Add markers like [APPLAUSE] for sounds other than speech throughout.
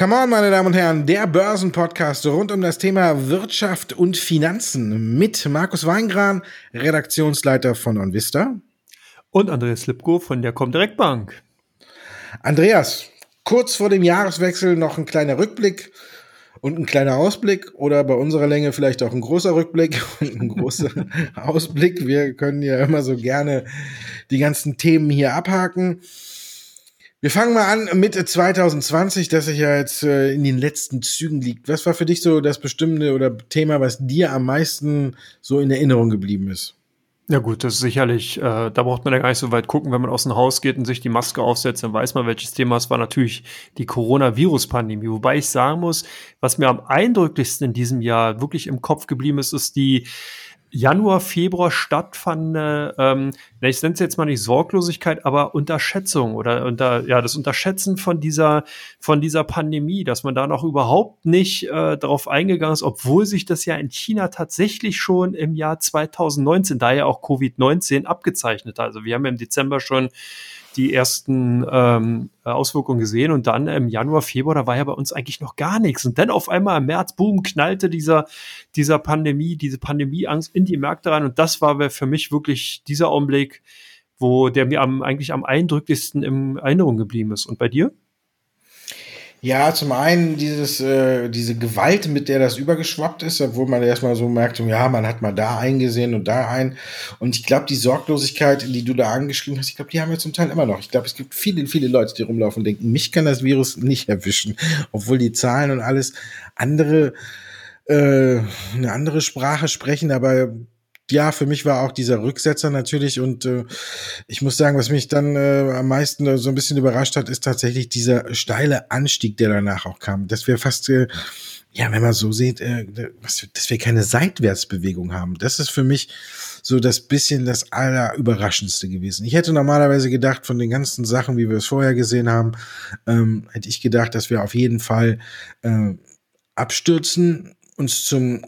Come on, meine Damen und Herren, der Börsenpodcast rund um das Thema Wirtschaft und Finanzen mit Markus Weingran, Redaktionsleiter von OnVista. Und Andreas Lipko von der Comdirect Bank. Andreas, kurz vor dem Jahreswechsel noch ein kleiner Rückblick und ein kleiner Ausblick oder bei unserer Länge vielleicht auch ein großer Rückblick [LAUGHS] und ein großer Ausblick. Wir können ja immer so gerne die ganzen Themen hier abhaken. Wir fangen mal an mit 2020, das sich ja jetzt äh, in den letzten Zügen liegt. Was war für dich so das bestimmte oder Thema, was dir am meisten so in Erinnerung geblieben ist? Ja gut, das ist sicherlich, äh, da braucht man ja gar nicht so weit gucken, wenn man aus dem Haus geht und sich die Maske aufsetzt, dann weiß man, welches Thema es war. Natürlich die Coronavirus-Pandemie. Wobei ich sagen muss, was mir am eindrücklichsten in diesem Jahr wirklich im Kopf geblieben ist, ist die Januar, Februar stattfand, ähm, ich nenne es jetzt mal nicht Sorglosigkeit, aber Unterschätzung oder unter, ja, das Unterschätzen von dieser, von dieser Pandemie, dass man da noch überhaupt nicht äh, darauf eingegangen ist, obwohl sich das ja in China tatsächlich schon im Jahr 2019, da ja auch Covid-19 abgezeichnet hat. Also wir haben im Dezember schon die ersten ähm, Auswirkungen gesehen und dann im Januar, Februar, da war ja bei uns eigentlich noch gar nichts. Und dann auf einmal im März, boom, knallte dieser, dieser Pandemie, diese Pandemieangst in die Märkte rein. Und das war für mich wirklich dieser Augenblick, wo der mir am, eigentlich am eindrücklichsten in Erinnerung geblieben ist. Und bei dir? Ja, zum einen dieses, äh, diese Gewalt, mit der das übergeschwappt ist, obwohl man erstmal so merkt, ja, man hat mal da eingesehen und da ein. Und ich glaube, die Sorglosigkeit, die du da angeschrieben hast, ich glaube, die haben wir zum Teil immer noch. Ich glaube, es gibt viele, viele Leute, die rumlaufen und denken, mich kann das Virus nicht erwischen, obwohl die Zahlen und alles andere äh, eine andere Sprache sprechen, aber ja, für mich war auch dieser Rücksetzer natürlich und äh, ich muss sagen, was mich dann äh, am meisten äh, so ein bisschen überrascht hat, ist tatsächlich dieser steile Anstieg, der danach auch kam. Dass wir fast, äh, ja, wenn man so sieht, äh, was, dass wir keine Seitwärtsbewegung haben. Das ist für mich so das bisschen das allerüberraschendste gewesen. Ich hätte normalerweise gedacht, von den ganzen Sachen, wie wir es vorher gesehen haben, ähm, hätte ich gedacht, dass wir auf jeden Fall äh, abstürzen, uns zum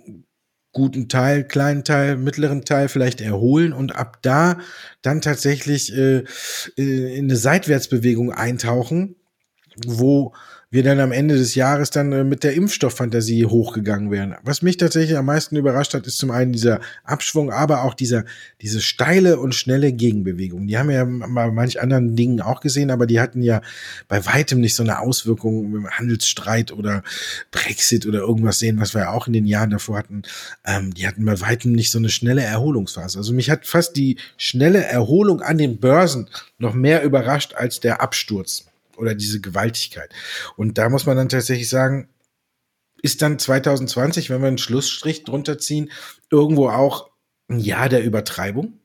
guten Teil, kleinen Teil, mittleren Teil vielleicht erholen und ab da dann tatsächlich äh, äh in eine Seitwärtsbewegung eintauchen, wo wir dann am Ende des Jahres dann äh, mit der Impfstofffantasie hochgegangen wären. Was mich tatsächlich am meisten überrascht hat, ist zum einen dieser Abschwung, aber auch dieser, diese steile und schnelle Gegenbewegung. Die haben wir ja bei manch anderen Dingen auch gesehen, aber die hatten ja bei weitem nicht so eine Auswirkung im Handelsstreit oder Brexit oder irgendwas sehen, was wir ja auch in den Jahren davor hatten. Ähm, die hatten bei weitem nicht so eine schnelle Erholungsphase. Also mich hat fast die schnelle Erholung an den Börsen noch mehr überrascht als der Absturz oder diese Gewaltigkeit. Und da muss man dann tatsächlich sagen, ist dann 2020, wenn wir einen Schlussstrich drunter ziehen, irgendwo auch ein Jahr der Übertreibung?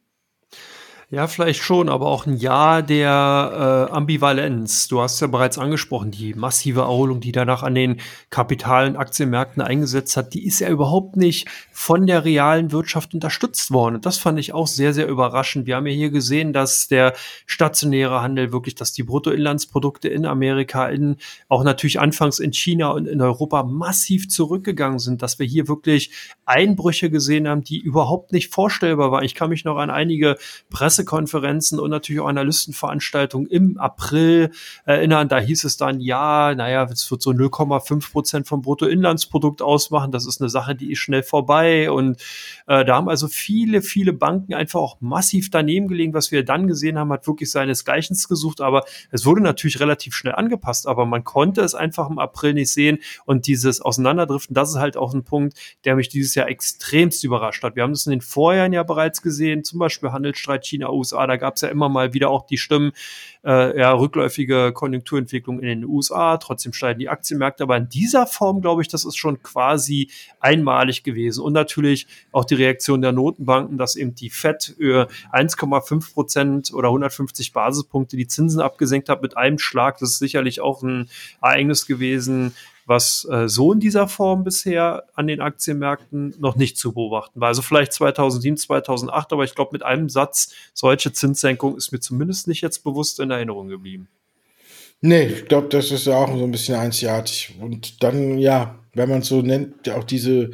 Ja, vielleicht schon, aber auch ein Jahr der äh, Ambivalenz. Du hast ja bereits angesprochen, die massive Erholung, die danach an den kapitalen Aktienmärkten eingesetzt hat, die ist ja überhaupt nicht von der realen Wirtschaft unterstützt worden. Und das fand ich auch sehr, sehr überraschend. Wir haben ja hier gesehen, dass der stationäre Handel wirklich, dass die Bruttoinlandsprodukte in Amerika, in, auch natürlich anfangs in China und in Europa massiv zurückgegangen sind, dass wir hier wirklich Einbrüche gesehen haben, die überhaupt nicht vorstellbar waren. Ich kann mich noch an einige Presse Pressekonferenzen und natürlich auch Analystenveranstaltungen im April erinnern. Da hieß es dann, ja, naja, es wird so 0,5 Prozent vom Bruttoinlandsprodukt ausmachen. Das ist eine Sache, die ist schnell vorbei. Und äh, da haben also viele, viele Banken einfach auch massiv daneben gelegen. Was wir dann gesehen haben, hat wirklich seinesgleichen gesucht. Aber es wurde natürlich relativ schnell angepasst. Aber man konnte es einfach im April nicht sehen. Und dieses Auseinanderdriften, das ist halt auch ein Punkt, der mich dieses Jahr extremst überrascht hat. Wir haben das in den Vorjahren ja bereits gesehen, zum Beispiel Handelsstreit China der USA. Da gab es ja immer mal wieder auch die Stimmen, äh, ja, rückläufige Konjunkturentwicklung in den USA, trotzdem steigen die Aktienmärkte. Aber in dieser Form, glaube ich, das ist schon quasi einmalig gewesen. Und natürlich auch die Reaktion der Notenbanken, dass eben die FED 1,5 Prozent oder 150 Basispunkte die Zinsen abgesenkt hat mit einem Schlag. Das ist sicherlich auch ein Ereignis gewesen, was äh, so in dieser Form bisher an den Aktienmärkten noch nicht zu beobachten war. Also vielleicht 2007, 2008, aber ich glaube, mit einem Satz, solche Zinssenkung ist mir zumindest nicht jetzt bewusst in Erinnerung geblieben. Nee, ich glaube, das ist ja auch so ein bisschen einzigartig. Und dann, ja, wenn man es so nennt, auch diese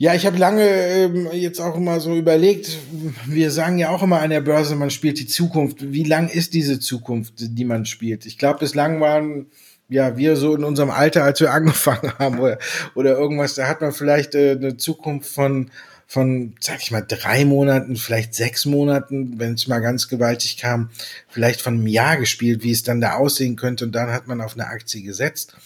ja, ich habe lange ähm, jetzt auch immer so überlegt, wir sagen ja auch immer an der Börse, man spielt die Zukunft. Wie lang ist diese Zukunft, die man spielt? Ich glaube, bislang waren ja, wir so in unserem Alter, als wir [LAUGHS] angefangen haben oder, oder irgendwas, da hat man vielleicht äh, eine Zukunft von, von, sag ich mal, drei Monaten, vielleicht sechs Monaten, wenn es mal ganz gewaltig kam, vielleicht von einem Jahr gespielt, wie es dann da aussehen könnte und dann hat man auf eine Aktie gesetzt.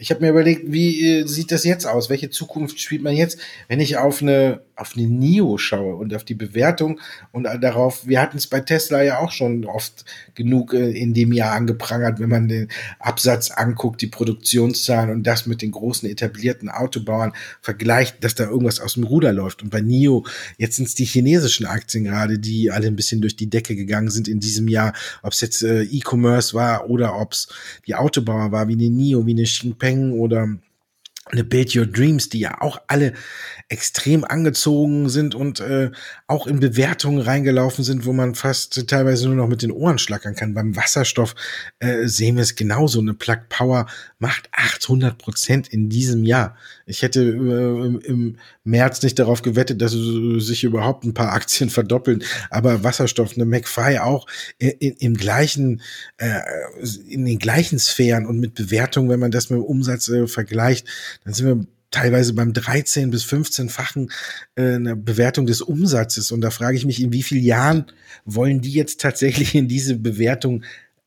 Ich habe mir überlegt, wie äh, sieht das jetzt aus? Welche Zukunft spielt man jetzt, wenn ich auf eine auf eine NIO schaue und auf die Bewertung und darauf, wir hatten es bei Tesla ja auch schon oft genug äh, in dem Jahr angeprangert, wenn man den Absatz anguckt, die Produktionszahlen und das mit den großen etablierten Autobauern vergleicht, dass da irgendwas aus dem Ruder läuft. Und bei NIO, jetzt sind es die chinesischen Aktien gerade, die alle ein bisschen durch die Decke gegangen sind in diesem Jahr, ob es jetzt äh, E-Commerce war oder ob es die Autobauer war, wie eine NIO, wie eine Xinpeng oder eine Build Your Dreams, die ja auch alle extrem angezogen sind und äh, auch in Bewertungen reingelaufen sind, wo man fast teilweise nur noch mit den Ohren schlackern kann. Beim Wasserstoff äh, sehen wir es genauso. Eine Plug Power macht 800 Prozent in diesem Jahr. Ich hätte äh, im März nicht darauf gewettet, dass sich überhaupt ein paar Aktien [LAUGHS] verdoppeln, aber Wasserstoff, eine McFly auch in, in, im gleichen, äh, in den gleichen Sphären und mit Bewertung, wenn man das mit dem Umsatz äh, vergleicht, dann sind wir teilweise beim 13 bis 15-fachen äh, eine Bewertung des Umsatzes. Und da frage ich mich, in wie vielen Jahren wollen die jetzt tatsächlich in diese Bewertung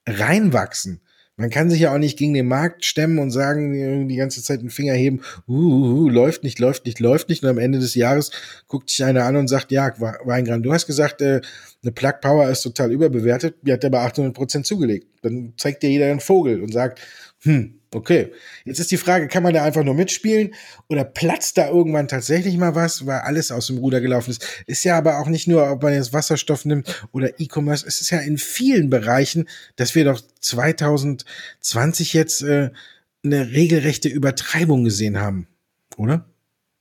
reinwachsen? Man kann sich ja auch nicht gegen den Markt stemmen und sagen, die ganze Zeit den Finger heben, uh, uh, uh, läuft nicht, läuft nicht, läuft nicht. Und am Ende des Jahres guckt sich einer an und sagt, ja, Weingran, du hast gesagt, äh, eine Plug Power ist total überbewertet, die hat aber 800 Prozent zugelegt. Dann zeigt dir jeder einen Vogel und sagt, hm, Okay, jetzt ist die Frage, kann man da einfach nur mitspielen oder platzt da irgendwann tatsächlich mal was, weil alles aus dem Ruder gelaufen ist? Ist ja aber auch nicht nur, ob man jetzt Wasserstoff nimmt oder E-Commerce, es ist ja in vielen Bereichen, dass wir doch 2020 jetzt äh, eine regelrechte Übertreibung gesehen haben, oder?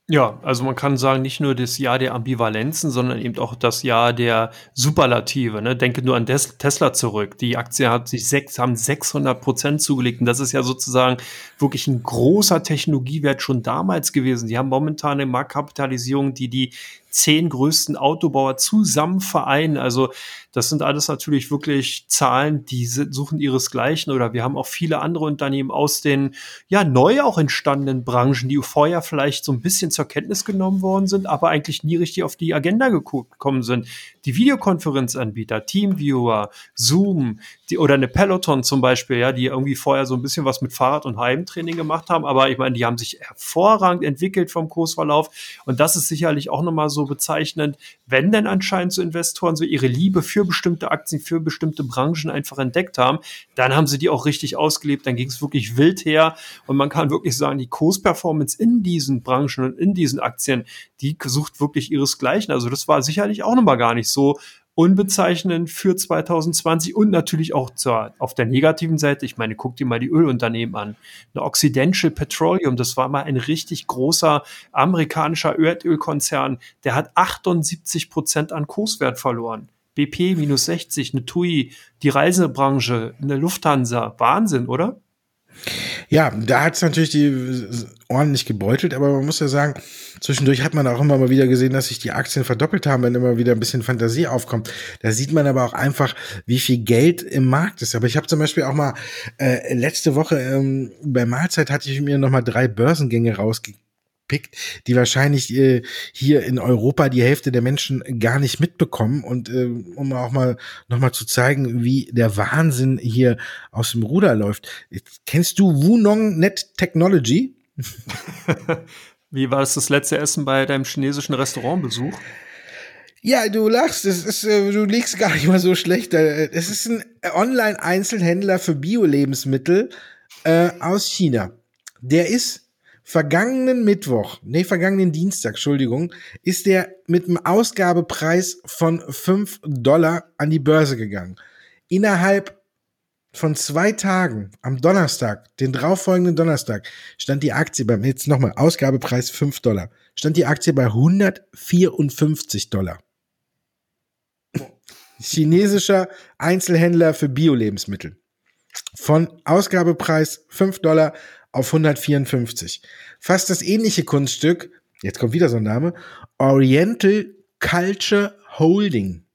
Ja, also man kann sagen, nicht nur das Jahr der Ambivalenzen, sondern eben auch das Jahr der Superlative. Ne? Denke nur an Des Tesla zurück. Die Aktie hat sich sechs, haben 600 Prozent zugelegt. Und das ist ja sozusagen wirklich ein großer Technologiewert schon damals gewesen. Die haben momentan eine Marktkapitalisierung, die die zehn größten Autobauer zusammen vereinen. Also das sind alles natürlich wirklich Zahlen, die suchen ihresgleichen. Oder wir haben auch viele andere Unternehmen aus den ja neu auch entstandenen Branchen, die vorher vielleicht so ein bisschen zur Kenntnis genommen worden sind, aber eigentlich nie richtig auf die Agenda gekommen sind. Die Videokonferenzanbieter, Teamviewer, Zoom, die, oder eine Peloton zum Beispiel, ja, die irgendwie vorher so ein bisschen was mit Fahrrad- und Heimtraining gemacht haben, aber ich meine, die haben sich hervorragend entwickelt vom Kursverlauf und das ist sicherlich auch nochmal so bezeichnend, wenn denn anscheinend so Investoren so ihre Liebe für bestimmte Aktien, für bestimmte Branchen einfach entdeckt haben, dann haben sie die auch richtig ausgelebt, dann ging es wirklich wild her und man kann wirklich sagen, die Kursperformance in diesen Branchen und in diesen Aktien, die sucht wirklich ihresgleichen. Also das war sicherlich auch nochmal gar nicht so unbezeichnend für 2020 und natürlich auch zur, auf der negativen Seite. Ich meine, guck dir mal die Ölunternehmen an. Eine Occidental Petroleum, das war mal ein richtig großer amerikanischer Erdölkonzern. Der hat 78 Prozent an Kurswert verloren. BP minus 60, eine TUI, die Reisebranche, eine Lufthansa. Wahnsinn, oder? Ja, da hat es natürlich die ordentlich gebeutelt, aber man muss ja sagen, zwischendurch hat man auch immer mal wieder gesehen, dass sich die Aktien verdoppelt haben, wenn immer wieder ein bisschen Fantasie aufkommt. Da sieht man aber auch einfach, wie viel Geld im Markt ist. Aber ich habe zum Beispiel auch mal äh, letzte Woche ähm, bei Mahlzeit hatte ich mir noch mal drei Börsengänge rausgegeben gepickt, die wahrscheinlich äh, hier in Europa die Hälfte der Menschen gar nicht mitbekommen. Und äh, um auch mal nochmal zu zeigen, wie der Wahnsinn hier aus dem Ruder läuft. Kennst du Wunong Net Technology? [LAUGHS] wie war es das letzte Essen bei deinem chinesischen Restaurantbesuch? Ja, du lachst, es ist, äh, du liegst gar nicht mal so schlecht. Äh, es ist ein Online-Einzelhändler für Bio-Lebensmittel äh, aus China. Der ist vergangenen Mittwoch, nee, vergangenen Dienstag, Entschuldigung, ist der mit einem Ausgabepreis von 5 Dollar an die Börse gegangen. Innerhalb von zwei Tagen, am Donnerstag, den darauffolgenden Donnerstag, stand die Aktie beim, jetzt nochmal, Ausgabepreis 5 Dollar, stand die Aktie bei 154 Dollar. Chinesischer Einzelhändler für Bio-Lebensmittel. Von Ausgabepreis 5 Dollar auf 154. Fast das ähnliche Kunststück, jetzt kommt wieder so ein Name, Oriental Culture Holding.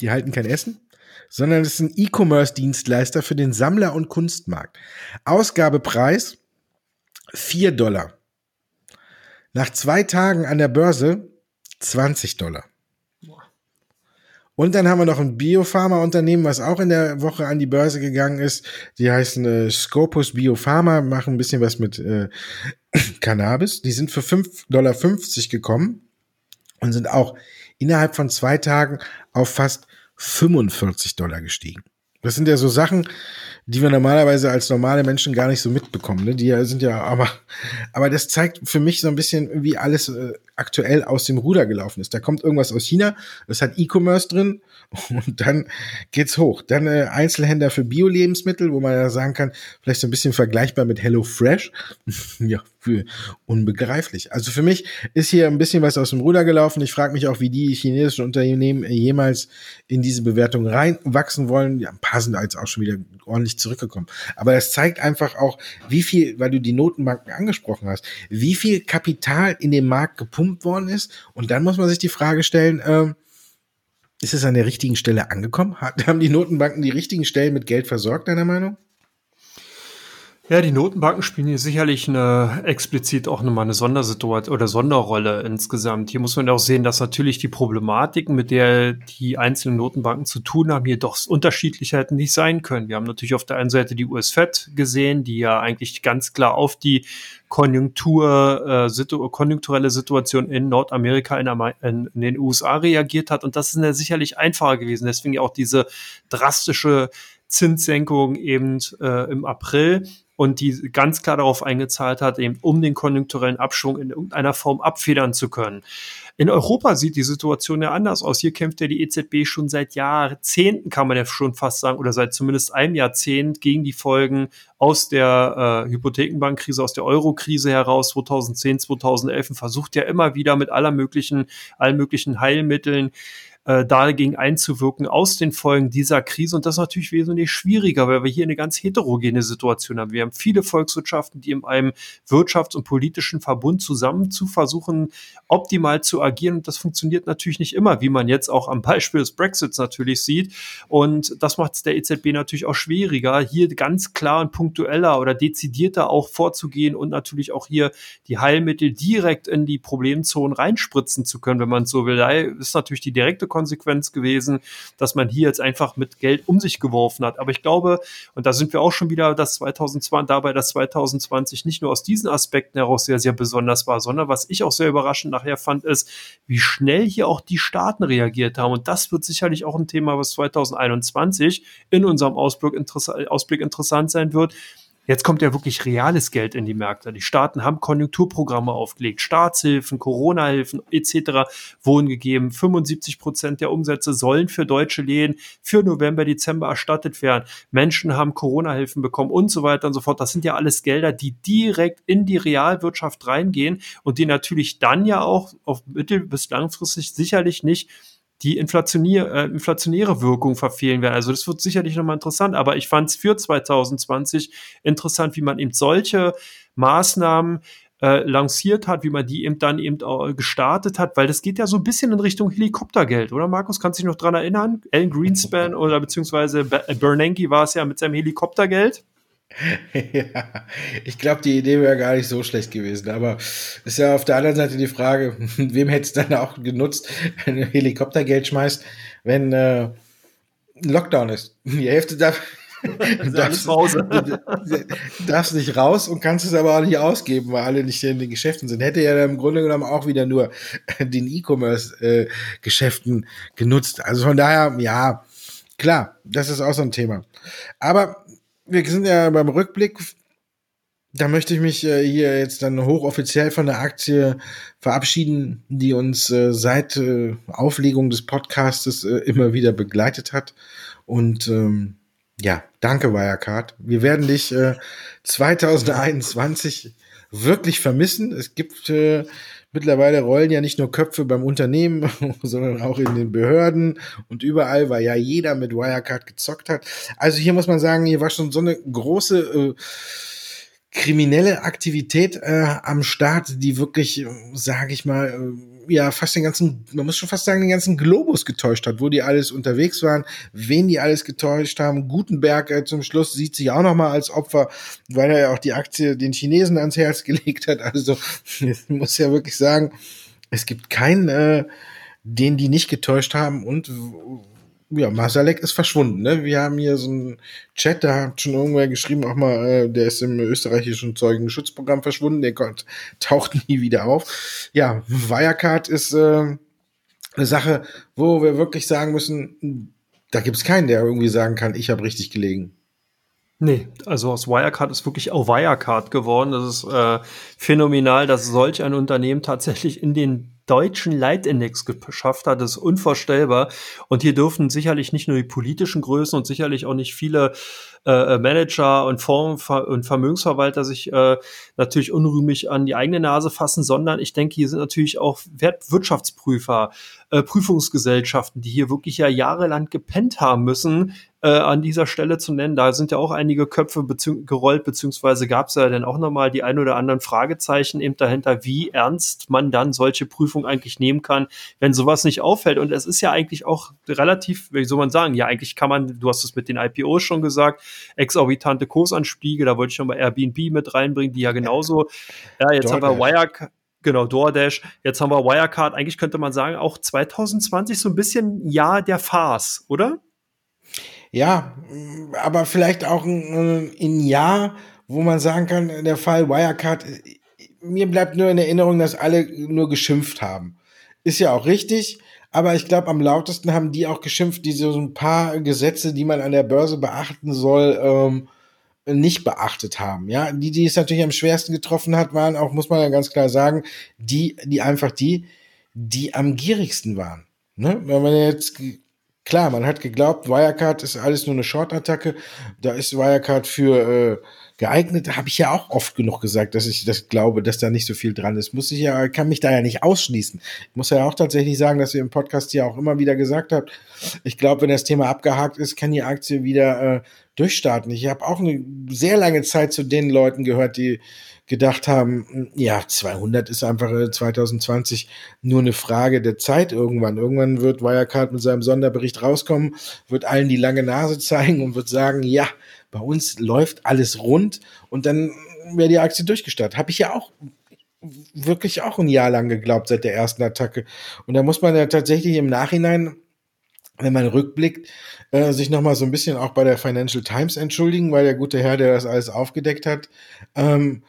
Die halten kein Essen, sondern es ist ein E-Commerce-Dienstleister für den Sammler- und Kunstmarkt. Ausgabepreis 4 Dollar. Nach zwei Tagen an der Börse 20 Dollar. Und dann haben wir noch ein Biopharma-Unternehmen, was auch in der Woche an die Börse gegangen ist. Die heißen äh, Scopus Biopharma, machen ein bisschen was mit äh, [COUGHS] Cannabis. Die sind für 5,50 Dollar gekommen und sind auch innerhalb von zwei Tagen auf fast 45 Dollar gestiegen. Das sind ja so Sachen, die wir normalerweise als normale Menschen gar nicht so mitbekommen. Ne? Die sind ja, aber, aber das zeigt für mich so ein bisschen, wie alles äh, aktuell aus dem Ruder gelaufen ist. Da kommt irgendwas aus China, das hat E-Commerce drin [LAUGHS] und dann geht's hoch. Dann äh, Einzelhändler für Bio-Lebensmittel, wo man ja sagen kann, vielleicht so ein bisschen vergleichbar mit Hello Fresh. [LAUGHS] ja, für unbegreiflich. Also für mich ist hier ein bisschen was aus dem Ruder gelaufen. Ich frage mich auch, wie die chinesischen Unternehmen jemals in diese Bewertung reinwachsen wollen. Ja, paar sind jetzt auch schon wieder ordentlich zurückgekommen. Aber das zeigt einfach auch, wie viel, weil du die Notenbanken angesprochen hast, wie viel Kapital in den Markt gepumpt worden ist. Und dann muss man sich die Frage stellen, äh, ist es an der richtigen Stelle angekommen? Haben die Notenbanken die richtigen Stellen mit Geld versorgt, deiner Meinung? Ja, die Notenbanken spielen hier sicherlich eine explizit auch nochmal eine Sondersituation oder Sonderrolle insgesamt. Hier muss man auch sehen, dass natürlich die Problematiken, mit der die einzelnen Notenbanken zu tun haben, hier doch unterschiedlicher hätten nicht sein können. Wir haben natürlich auf der einen Seite die US-Fed gesehen, die ja eigentlich ganz klar auf die Konjunktur, äh, situ konjunkturelle Situation in Nordamerika, in, in, in, den USA reagiert hat. Und das ist ja sicherlich einfacher gewesen. Deswegen auch diese drastische Zinssenkung eben äh, im April und die ganz klar darauf eingezahlt hat, eben um den konjunkturellen Abschwung in irgendeiner Form abfedern zu können. In Europa sieht die Situation ja anders aus. Hier kämpft ja die EZB schon seit Jahrzehnten, kann man ja schon fast sagen, oder seit zumindest einem Jahrzehnt gegen die Folgen aus der äh, Hypothekenbankkrise, aus der Eurokrise heraus 2010, 2011 und versucht ja immer wieder mit aller möglichen, allen möglichen Heilmitteln äh, dagegen einzuwirken aus den Folgen dieser Krise. Und das ist natürlich wesentlich schwieriger, weil wir hier eine ganz heterogene Situation haben. Wir haben viele Volkswirtschaften, die in einem Wirtschafts- und politischen Verbund zusammen zu versuchen, optimal zu agieren. Und das funktioniert natürlich nicht immer, wie man jetzt auch am Beispiel des Brexits natürlich sieht. Und das macht es der EZB natürlich auch schwieriger, hier ganz klar und punktueller oder dezidierter auch vorzugehen und natürlich auch hier die Heilmittel direkt in die Problemzonen reinspritzen zu können, wenn man so will. Da ist natürlich die direkte Konsequenz gewesen, dass man hier jetzt einfach mit Geld um sich geworfen hat. Aber ich glaube, und da sind wir auch schon wieder das 2020, dabei, dass 2020 nicht nur aus diesen Aspekten heraus sehr, sehr besonders war, sondern was ich auch sehr überraschend nachher fand, ist, wie schnell hier auch die Staaten reagiert haben. Und das wird sicherlich auch ein Thema, was 2021 in unserem Ausblick, Ausblick interessant sein wird Jetzt kommt ja wirklich reales Geld in die Märkte. Die Staaten haben Konjunkturprogramme aufgelegt, Staatshilfen, Corona-Hilfen etc. wurden gegeben. 75 Prozent der Umsätze sollen für deutsche Läden für November, Dezember erstattet werden. Menschen haben Corona-Hilfen bekommen und so weiter und so fort. Das sind ja alles Gelder, die direkt in die Realwirtschaft reingehen und die natürlich dann ja auch auf mittel- bis langfristig sicherlich nicht die inflationier, äh, inflationäre Wirkung verfehlen werden. Also das wird sicherlich nochmal interessant, aber ich fand es für 2020 interessant, wie man eben solche Maßnahmen äh, lanciert hat, wie man die eben dann eben auch gestartet hat, weil das geht ja so ein bisschen in Richtung Helikoptergeld, oder Markus? Kannst du dich noch dran erinnern? Alan Greenspan oder beziehungsweise Bernanke war es ja mit seinem Helikoptergeld. [LAUGHS] ja, ich glaube, die Idee wäre gar nicht so schlecht gewesen. Aber ist ja auf der anderen Seite die Frage, [LAUGHS] wem hätte es dann auch genutzt, [LAUGHS] wenn du Helikoptergeld schmeißt, wenn äh, ein Lockdown ist. Die Hälfte darf, darfst, darfst nicht raus und kannst es aber auch nicht ausgeben, weil alle nicht in den Geschäften sind. Hätte ja im Grunde genommen auch wieder nur den E-Commerce-Geschäften äh, genutzt. Also von daher, ja, klar, das ist auch so ein Thema. Aber wir sind ja beim Rückblick. Da möchte ich mich äh, hier jetzt dann hochoffiziell von der Aktie verabschieden, die uns äh, seit äh, Auflegung des Podcastes immer wieder begleitet hat. Und ähm, ja, danke Wirecard. Wir werden dich 2021 äh, wirklich vermissen. Es gibt mittlerweile rollen ja nicht nur Köpfe beim Unternehmen, [LAUGHS] sondern auch in den Behörden und überall, weil ja jeder mit Wirecard gezockt hat. Also hier muss man sagen, hier war schon so eine große äh, kriminelle Aktivität äh, am Start, die wirklich, äh, sage ich mal, äh, ja fast den ganzen, man muss schon fast sagen, den ganzen Globus getäuscht hat, wo die alles unterwegs waren, wen die alles getäuscht haben. Gutenberg äh, zum Schluss sieht sich auch noch mal als Opfer, weil er ja auch die Aktie den Chinesen ans Herz [LAUGHS] gelegt hat. Also ich muss ja wirklich sagen, es gibt keinen, äh, den die nicht getäuscht haben und ja, Masalek ist verschwunden. Ne? Wir haben hier so einen Chat, da hat schon irgendwer geschrieben, auch mal, äh, der ist im österreichischen Zeugenschutzprogramm verschwunden, der kommt, [LAUGHS] taucht nie wieder auf. Ja, Wirecard ist äh, eine Sache, wo wir wirklich sagen müssen, da gibt es keinen, der irgendwie sagen kann, ich habe richtig gelegen. Nee, also aus Wirecard ist wirklich auch Wirecard geworden. Das ist äh, phänomenal, dass solch ein Unternehmen tatsächlich in den deutschen Leitindex geschafft hat. Ist unvorstellbar. Und hier dürfen sicherlich nicht nur die politischen Größen und sicherlich auch nicht viele äh, äh Manager und Fonds und Vermögensverwalter sich äh, natürlich unrühmlich an die eigene Nase fassen, sondern ich denke, hier sind natürlich auch Wirtschaftsprüfer, äh, Prüfungsgesellschaften, die hier wirklich ja jahrelang gepennt haben müssen, äh, an dieser Stelle zu nennen. Da sind ja auch einige Köpfe bezieh gerollt, beziehungsweise gab es ja dann auch nochmal die ein oder anderen Fragezeichen eben dahinter, wie ernst man dann solche Prüfungen eigentlich nehmen kann, wenn sowas nicht auffällt. Und es ist ja eigentlich auch relativ, wie soll man sagen, ja, eigentlich kann man, du hast es mit den IPOs schon gesagt, exorbitante Kursanstiege, da wollte ich schon mal Airbnb mit reinbringen, die ja genauso, ja, jetzt DoorDash. haben wir Wirecard, genau, DoorDash, jetzt haben wir Wirecard, eigentlich könnte man sagen, auch 2020 so ein bisschen Jahr der Farce, oder? Ja, aber vielleicht auch ein, ein Jahr, wo man sagen kann, der Fall Wirecard, mir bleibt nur in Erinnerung, dass alle nur geschimpft haben. Ist ja auch richtig, aber ich glaube, am lautesten haben die auch geschimpft, diese so ein paar Gesetze, die man an der Börse beachten soll, ähm, nicht beachtet haben. Ja, die, die es natürlich am schwersten getroffen hat, waren auch, muss man ja ganz klar sagen, die, die einfach die, die am gierigsten waren. Ne? Wenn man jetzt Klar, man hat geglaubt, Wirecard ist alles nur eine Short-Attacke. Da ist Wirecard für äh, geeignet. Habe ich ja auch oft genug gesagt, dass ich das glaube, dass da nicht so viel dran ist. Muss ich ja, kann mich da ja nicht ausschließen. Ich muss ja auch tatsächlich sagen, dass ihr im Podcast ja auch immer wieder gesagt habt, ich glaube, wenn das Thema abgehakt ist, kann die Aktie wieder äh, durchstarten. Ich habe auch eine sehr lange Zeit zu den Leuten gehört, die gedacht haben, ja, 200 ist einfach 2020 äh, nur eine Frage der Zeit irgendwann. Irgendwann wird Wirecard mit seinem Sonderbericht rauskommen, wird allen die lange Nase [LAUGHS] zeigen und wird sagen, ja, bei uns läuft alles rund und dann wäre die Aktie durchgestartet. Habe ich ja auch wirklich auch ein Jahr lang geglaubt seit der ersten Attacke. Und da muss man ja tatsächlich im Nachhinein, wenn man rückblickt, äh, sich nochmal so ein bisschen auch bei der Financial Times entschuldigen, weil der gute Herr, der das alles aufgedeckt hat, ähm,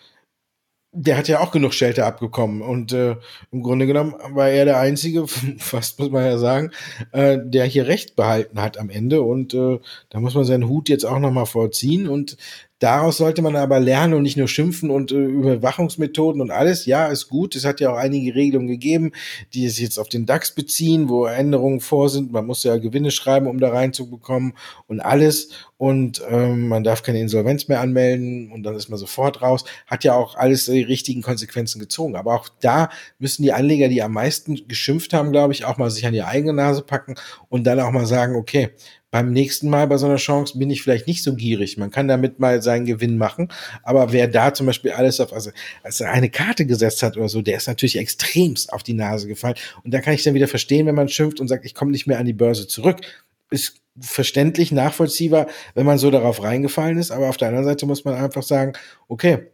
der hat ja auch genug Schelte abgekommen. Und äh, im Grunde genommen war er der Einzige, [LAUGHS] fast muss man ja sagen, äh, der hier Recht behalten hat am Ende. Und äh, da muss man seinen Hut jetzt auch nochmal vorziehen. Und Daraus sollte man aber lernen und nicht nur schimpfen und äh, Überwachungsmethoden und alles. Ja, ist gut. Es hat ja auch einige Regelungen gegeben, die es jetzt auf den DAX beziehen, wo Änderungen vor sind. Man muss ja Gewinne schreiben, um da reinzubekommen und alles. Und ähm, man darf keine Insolvenz mehr anmelden und dann ist man sofort raus. Hat ja auch alles die richtigen Konsequenzen gezogen. Aber auch da müssen die Anleger, die am meisten geschimpft haben, glaube ich, auch mal sich an die eigene Nase packen und dann auch mal sagen, okay, beim nächsten Mal bei so einer Chance bin ich vielleicht nicht so gierig. Man kann damit mal seinen Gewinn machen. Aber wer da zum Beispiel alles auf, also, also eine Karte gesetzt hat oder so, der ist natürlich extremst auf die Nase gefallen. Und da kann ich dann wieder verstehen, wenn man schimpft und sagt, ich komme nicht mehr an die Börse zurück. Ist verständlich, nachvollziehbar, wenn man so darauf reingefallen ist. Aber auf der anderen Seite muss man einfach sagen, okay,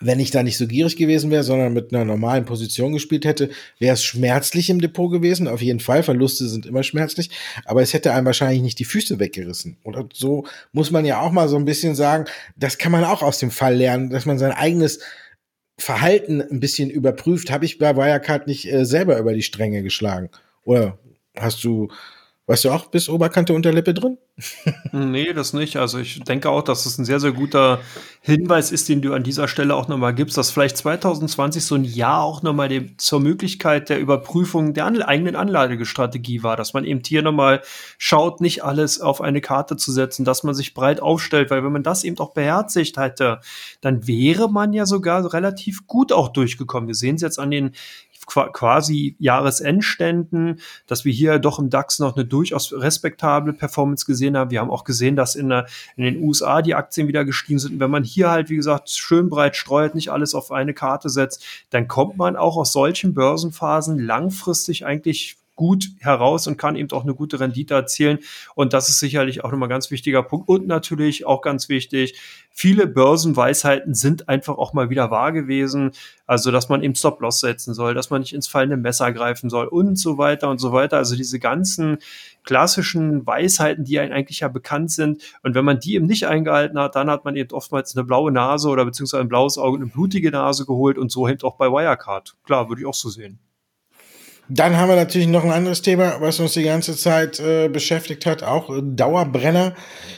wenn ich da nicht so gierig gewesen wäre, sondern mit einer normalen Position gespielt hätte, wäre es schmerzlich im Depot gewesen. Auf jeden Fall. Verluste sind immer schmerzlich. Aber es hätte einem wahrscheinlich nicht die Füße weggerissen. Oder so muss man ja auch mal so ein bisschen sagen, das kann man auch aus dem Fall lernen, dass man sein eigenes Verhalten ein bisschen überprüft. Habe ich bei Wirecard nicht äh, selber über die Stränge geschlagen? Oder hast du Weißt du auch, bis Oberkante Unterlippe drin? [LAUGHS] nee, das nicht. Also ich denke auch, dass es ein sehr, sehr guter Hinweis ist, den du an dieser Stelle auch nochmal gibst, dass vielleicht 2020 so ein Jahr auch nochmal zur Möglichkeit der Überprüfung der an eigenen Anlagestrategie war, dass man eben hier nochmal schaut, nicht alles auf eine Karte zu setzen, dass man sich breit aufstellt, weil wenn man das eben auch beherzigt hätte, dann wäre man ja sogar relativ gut auch durchgekommen. Wir sehen es jetzt an den quasi Jahresendständen, dass wir hier doch im DAX noch eine durchaus respektable Performance gesehen haben. Wir haben auch gesehen, dass in, der, in den USA die Aktien wieder gestiegen sind. Und wenn man hier halt, wie gesagt, schön breit streut, nicht alles auf eine Karte setzt, dann kommt man auch aus solchen Börsenphasen langfristig eigentlich gut heraus und kann eben auch eine gute Rendite erzielen. Und das ist sicherlich auch nochmal ein ganz wichtiger Punkt. Und natürlich auch ganz wichtig, viele Börsenweisheiten sind einfach auch mal wieder wahr gewesen. Also, dass man eben Stop-Loss setzen soll, dass man nicht ins fallende Messer greifen soll und so weiter und so weiter. Also diese ganzen klassischen Weisheiten, die eigentlich ja bekannt sind. Und wenn man die eben nicht eingehalten hat, dann hat man eben oftmals eine blaue Nase oder beziehungsweise ein blaues Auge, eine blutige Nase geholt und so eben auch bei Wirecard. Klar, würde ich auch so sehen. Dann haben wir natürlich noch ein anderes Thema, was uns die ganze Zeit äh, beschäftigt hat, auch äh, Dauerbrenner.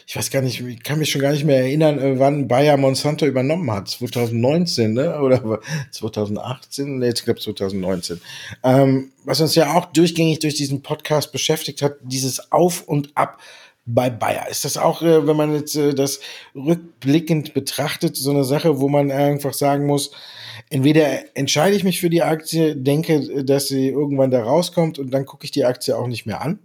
Ich weiß gar nicht, ich kann mich schon gar nicht mehr erinnern, äh, wann Bayer Monsanto übernommen hat. 2019, ne? [LAUGHS] Oder 2018? Nee, ich glaube 2019. Ähm, was uns ja auch durchgängig durch diesen Podcast beschäftigt hat, dieses Auf und Ab bei Bayer. Ist das auch, äh, wenn man jetzt äh, das rückblickend betrachtet, so eine Sache, wo man einfach sagen muss, entweder entscheide ich mich für die Aktie, denke, dass sie irgendwann da rauskommt und dann gucke ich die Aktie auch nicht mehr an?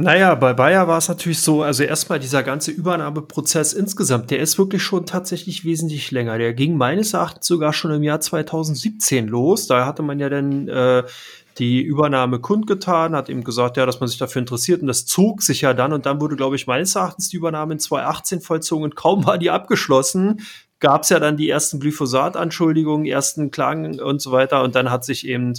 Naja, bei Bayer war es natürlich so, also erstmal dieser ganze Übernahmeprozess insgesamt, der ist wirklich schon tatsächlich wesentlich länger. Der ging meines Erachtens sogar schon im Jahr 2017 los. Da hatte man ja dann äh, die Übernahme kundgetan, hat eben gesagt, ja, dass man sich dafür interessiert und das zog sich ja dann und dann wurde, glaube ich, meines Erachtens die Übernahme in 2018 vollzogen und kaum war die abgeschlossen, gab es ja dann die ersten Glyphosat-Anschuldigungen, ersten Klagen und so weiter. Und dann hat sich eben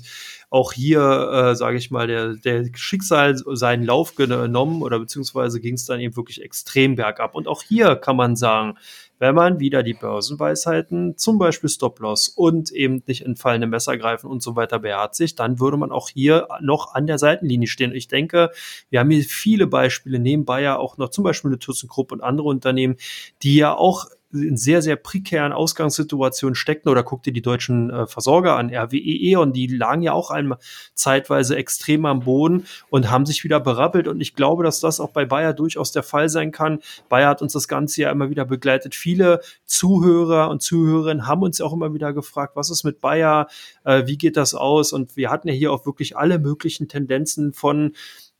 auch hier, äh, sage ich mal, der, der Schicksal seinen Lauf genommen oder beziehungsweise ging es dann eben wirklich extrem bergab. Und auch hier kann man sagen, wenn man wieder die Börsenweisheiten, zum Beispiel Stop-Loss und eben nicht in fallende Messer greifen und so weiter beherzigt, dann würde man auch hier noch an der Seitenlinie stehen. Ich denke, wir haben hier viele Beispiele nebenbei ja auch noch zum Beispiel eine ThyssenKrupp und andere Unternehmen, die ja auch in sehr, sehr prekären Ausgangssituationen steckten. Oder guck dir die deutschen äh, Versorger an, RWE, und die lagen ja auch einmal zeitweise extrem am Boden und haben sich wieder berappelt. Und ich glaube, dass das auch bei Bayer durchaus der Fall sein kann. Bayer hat uns das Ganze ja immer wieder begleitet. Viele Zuhörer und Zuhörerinnen haben uns auch immer wieder gefragt, was ist mit Bayer? Äh, wie geht das aus? Und wir hatten ja hier auch wirklich alle möglichen Tendenzen von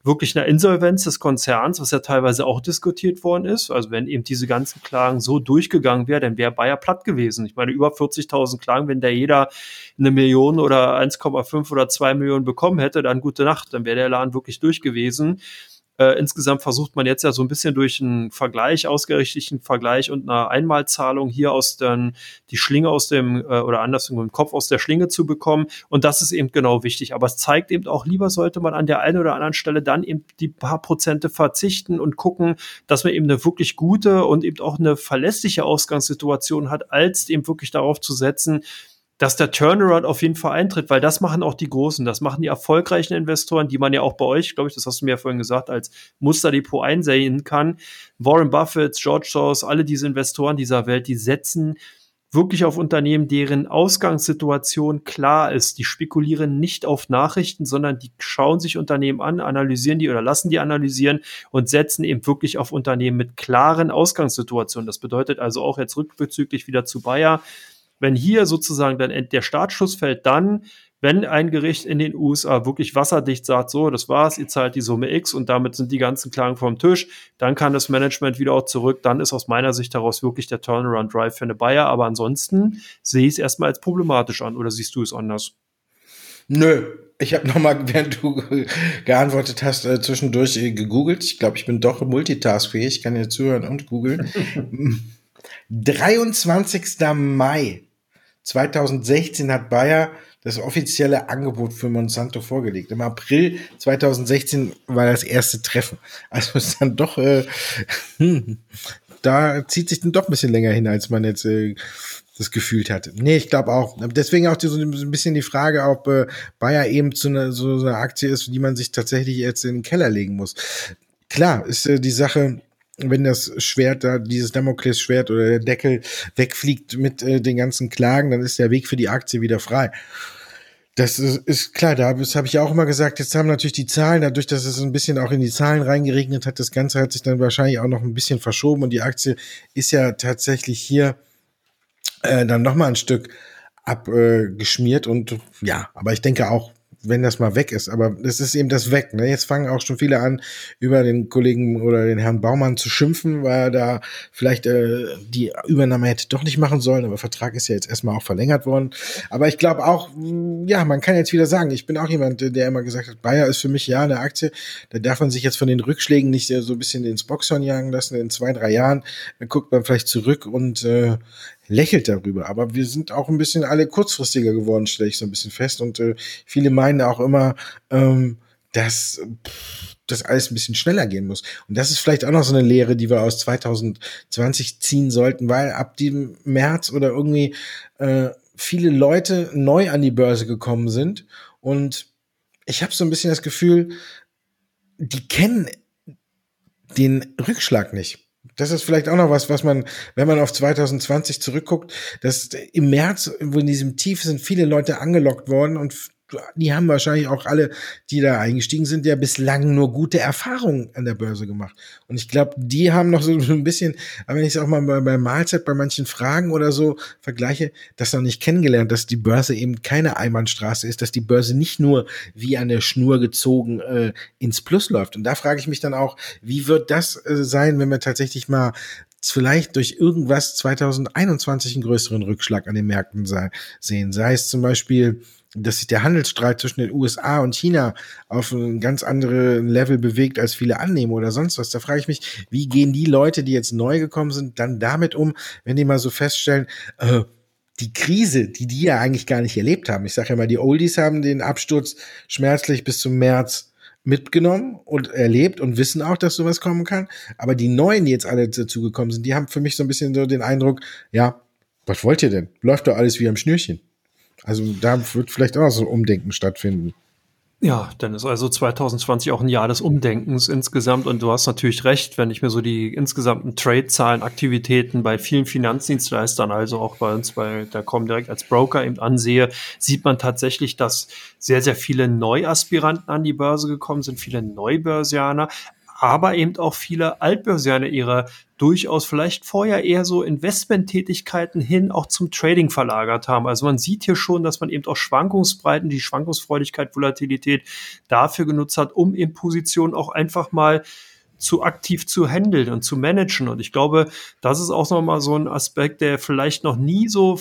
wirklich einer Insolvenz des Konzerns, was ja teilweise auch diskutiert worden ist. Also wenn eben diese ganzen Klagen so durchgegangen wäre, dann wäre Bayer platt gewesen. Ich meine, über 40.000 Klagen, wenn da jeder eine Million oder 1,5 oder 2 Millionen bekommen hätte, dann gute Nacht, dann wäre der Laden wirklich durch gewesen. Äh, insgesamt versucht man jetzt ja so ein bisschen durch einen Vergleich, ausgerichteten Vergleich und eine Einmalzahlung hier aus den, die Schlinge aus dem, äh, oder andersrum im Kopf aus der Schlinge zu bekommen. Und das ist eben genau wichtig. Aber es zeigt eben auch, lieber sollte man an der einen oder anderen Stelle dann eben die paar Prozente verzichten und gucken, dass man eben eine wirklich gute und eben auch eine verlässliche Ausgangssituation hat, als eben wirklich darauf zu setzen, dass der Turnaround auf jeden Fall eintritt, weil das machen auch die Großen, das machen die erfolgreichen Investoren, die man ja auch bei euch, glaube ich, das hast du mir ja vorhin gesagt, als Musterdepot einsehen kann. Warren Buffett, George Soros, alle diese Investoren dieser Welt, die setzen wirklich auf Unternehmen, deren Ausgangssituation klar ist. Die spekulieren nicht auf Nachrichten, sondern die schauen sich Unternehmen an, analysieren die oder lassen die analysieren und setzen eben wirklich auf Unternehmen mit klaren Ausgangssituationen. Das bedeutet also auch jetzt rückbezüglich wieder zu Bayer, wenn hier sozusagen dann der Startschuss fällt, dann, wenn ein Gericht in den USA wirklich wasserdicht sagt, so, das war's, ihr zahlt die Summe X und damit sind die ganzen Klagen vom Tisch, dann kann das Management wieder auch zurück. Dann ist aus meiner Sicht daraus wirklich der Turnaround Drive für eine Bayer. Aber ansonsten sehe ich es erstmal als problematisch an. Oder siehst du es anders? Nö, ich habe nochmal, [LAUGHS] während du geantwortet hast, äh, zwischendurch äh, gegoogelt. Ich glaube, ich bin doch multitaskfähig. Ich kann hier zuhören und googeln. [LAUGHS] 23. Mai 2016 hat Bayer das offizielle Angebot für Monsanto vorgelegt. Im April 2016 war das erste Treffen. Also ist dann doch, äh, hm, da zieht sich dann doch ein bisschen länger hin, als man jetzt äh, das gefühlt hat. Nee, ich glaube auch. Deswegen auch so ein bisschen die Frage, ob äh, Bayer eben zu einer, so einer Aktie ist, die man sich tatsächlich jetzt in den Keller legen muss. Klar, ist äh, die Sache, wenn das Schwert da, dieses Damoklesschwert oder der Deckel wegfliegt mit äh, den ganzen Klagen, dann ist der Weg für die Aktie wieder frei. Das ist, ist klar, da das habe ich auch immer gesagt, jetzt haben natürlich die Zahlen, dadurch, dass es ein bisschen auch in die Zahlen reingeregnet hat, das Ganze hat sich dann wahrscheinlich auch noch ein bisschen verschoben und die Aktie ist ja tatsächlich hier äh, dann nochmal ein Stück abgeschmiert äh, und ja, aber ich denke auch, wenn das mal weg ist. Aber das ist eben das weg. Ne? Jetzt fangen auch schon viele an, über den Kollegen oder den Herrn Baumann zu schimpfen, weil er da vielleicht äh, die Übernahme hätte doch nicht machen sollen. Aber Vertrag ist ja jetzt erstmal auch verlängert worden. Aber ich glaube auch, ja, man kann jetzt wieder sagen, ich bin auch jemand, der immer gesagt hat, Bayer ist für mich ja eine Aktie. Da darf man sich jetzt von den Rückschlägen nicht so ein bisschen ins Boxhorn jagen lassen. In zwei, drei Jahren guckt man vielleicht zurück und äh, lächelt darüber. Aber wir sind auch ein bisschen alle kurzfristiger geworden, stelle ich so ein bisschen fest. Und äh, viele meinen auch immer, ähm, dass das alles ein bisschen schneller gehen muss. Und das ist vielleicht auch noch so eine Lehre, die wir aus 2020 ziehen sollten, weil ab dem März oder irgendwie äh, viele Leute neu an die Börse gekommen sind. Und ich habe so ein bisschen das Gefühl, die kennen den Rückschlag nicht. Das ist vielleicht auch noch was, was man, wenn man auf 2020 zurückguckt, dass im März, wo in diesem Tief sind viele Leute angelockt worden und die haben wahrscheinlich auch alle, die da eingestiegen sind, ja bislang nur gute Erfahrungen an der Börse gemacht. Und ich glaube, die haben noch so ein bisschen, wenn ich es auch mal bei, bei Mahlzeit bei manchen Fragen oder so vergleiche, das noch nicht kennengelernt, dass die Börse eben keine Einbahnstraße ist, dass die Börse nicht nur wie an der Schnur gezogen äh, ins Plus läuft. Und da frage ich mich dann auch, wie wird das äh, sein, wenn wir tatsächlich mal vielleicht durch irgendwas 2021 einen größeren Rückschlag an den Märkten sehen. Sei es zum Beispiel dass sich der Handelsstreit zwischen den USA und China auf ein ganz andere Level bewegt, als viele annehmen oder sonst was. Da frage ich mich, wie gehen die Leute, die jetzt neu gekommen sind, dann damit um, wenn die mal so feststellen, äh, die Krise, die die ja eigentlich gar nicht erlebt haben. Ich sage ja mal, die Oldies haben den Absturz schmerzlich bis zum März mitgenommen und erlebt und wissen auch, dass sowas kommen kann. Aber die Neuen, die jetzt alle dazugekommen sind, die haben für mich so ein bisschen so den Eindruck, ja, was wollt ihr denn? Läuft doch alles wie am Schnürchen. Also da wird vielleicht auch so ein Umdenken stattfinden. Ja, dann ist also 2020 auch ein Jahr des Umdenkens insgesamt. Und du hast natürlich recht, wenn ich mir so die insgesamten Trade-Zahlen, Aktivitäten bei vielen Finanzdienstleistern, also auch bei uns bei der Comdirect als Broker eben ansehe, sieht man tatsächlich, dass sehr, sehr viele Neuaspiranten an die Börse gekommen sind, viele Neubörsianer, aber eben auch viele Altbörsianer ihre durchaus vielleicht vorher eher so Investmenttätigkeiten hin auch zum Trading verlagert haben. Also man sieht hier schon, dass man eben auch Schwankungsbreiten, die Schwankungsfreudigkeit, Volatilität dafür genutzt hat, um in Positionen auch einfach mal zu aktiv zu handeln und zu managen. Und ich glaube, das ist auch nochmal so ein Aspekt, der vielleicht noch nie so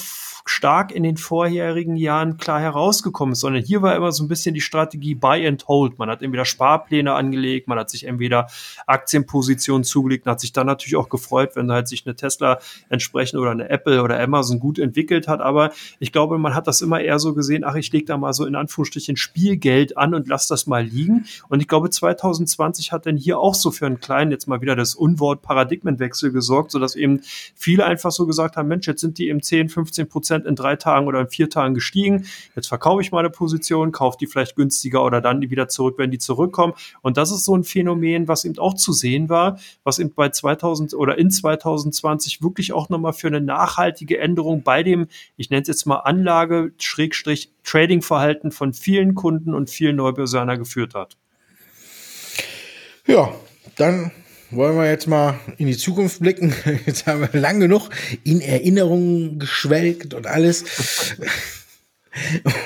stark in den vorherigen Jahren klar herausgekommen ist, sondern hier war immer so ein bisschen die Strategie Buy and Hold. Man hat entweder Sparpläne angelegt, man hat sich entweder Aktienpositionen zugelegt und hat sich dann natürlich auch gefreut, wenn halt sich eine Tesla entsprechend oder eine Apple oder Amazon gut entwickelt hat. Aber ich glaube, man hat das immer eher so gesehen, ach, ich lege da mal so in Anführungsstrichen Spielgeld an und lass das mal liegen. Und ich glaube, 2020 hat dann hier auch so für einen kleinen, jetzt mal wieder das Unwort Paradigmenwechsel gesorgt, sodass eben viele einfach so gesagt haben, Mensch, jetzt sind die im 10, 15 Prozent Prozent in drei Tagen oder in vier Tagen gestiegen. Jetzt verkaufe ich meine Position, kaufe die vielleicht günstiger oder dann die wieder zurück, wenn die zurückkommen. Und das ist so ein Phänomen, was eben auch zu sehen war, was eben bei 2000 oder in 2020 wirklich auch nochmal für eine nachhaltige Änderung bei dem, ich nenne es jetzt mal Anlage, Schrägstrich, Trading-Verhalten von vielen Kunden und vielen Neubörsianer geführt hat. Ja, dann wollen wir jetzt mal in die Zukunft blicken. [LAUGHS] Jetzt haben wir lang genug in Erinnerungen geschwelgt und alles.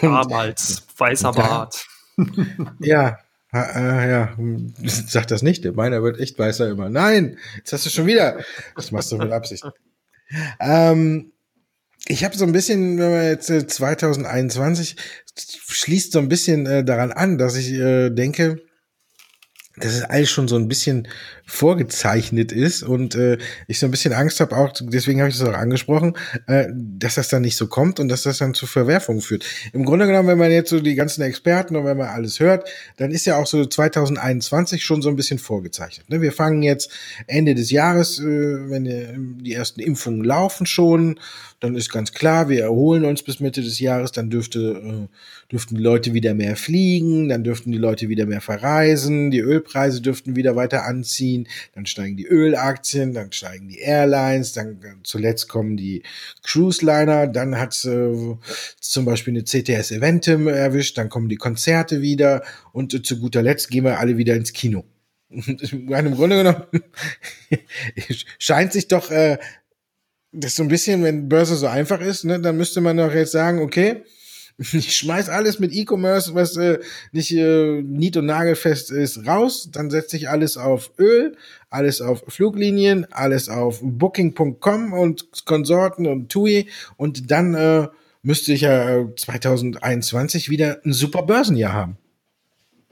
Und Damals, weißer Bart. [LAUGHS] Ja, äh, ja, sag das nicht. Meiner wird echt weißer immer. Nein, jetzt hast du schon wieder. Das machst du mit Absicht. Ähm, ich habe so ein bisschen, wenn man jetzt äh, 2021 schließt so ein bisschen äh, daran an, dass ich äh, denke, dass es alles schon so ein bisschen vorgezeichnet ist und äh, ich so ein bisschen Angst habe, auch deswegen habe ich das auch angesprochen, äh, dass das dann nicht so kommt und dass das dann zu Verwerfungen führt. Im Grunde genommen, wenn man jetzt so die ganzen Experten und wenn man alles hört, dann ist ja auch so 2021 schon so ein bisschen vorgezeichnet. Ne? Wir fangen jetzt Ende des Jahres, äh, wenn die, die ersten Impfungen laufen schon, dann ist ganz klar, wir erholen uns bis Mitte des Jahres, dann dürfte, äh, dürften die Leute wieder mehr fliegen, dann dürften die Leute wieder mehr verreisen, die Ölpreise dürften wieder weiter anziehen, dann steigen die Ölaktien, dann steigen die Airlines, dann zuletzt kommen die Cruise Liner, dann hat äh, zum Beispiel eine CTS Eventim erwischt, dann kommen die Konzerte wieder und äh, zu guter Letzt gehen wir alle wieder ins Kino. [LAUGHS] Im Grunde genommen [LAUGHS] scheint sich doch äh, das so ein bisschen, wenn Börse so einfach ist, ne, dann müsste man doch jetzt sagen, okay, [LAUGHS] Ich schmeiß alles mit E-Commerce, was äh, nicht äh, nied- und nagelfest ist, raus. Dann setze ich alles auf Öl, alles auf Fluglinien, alles auf Booking.com und Konsorten und TUI. Und dann äh, müsste ich ja 2021 wieder ein super Börsenjahr haben.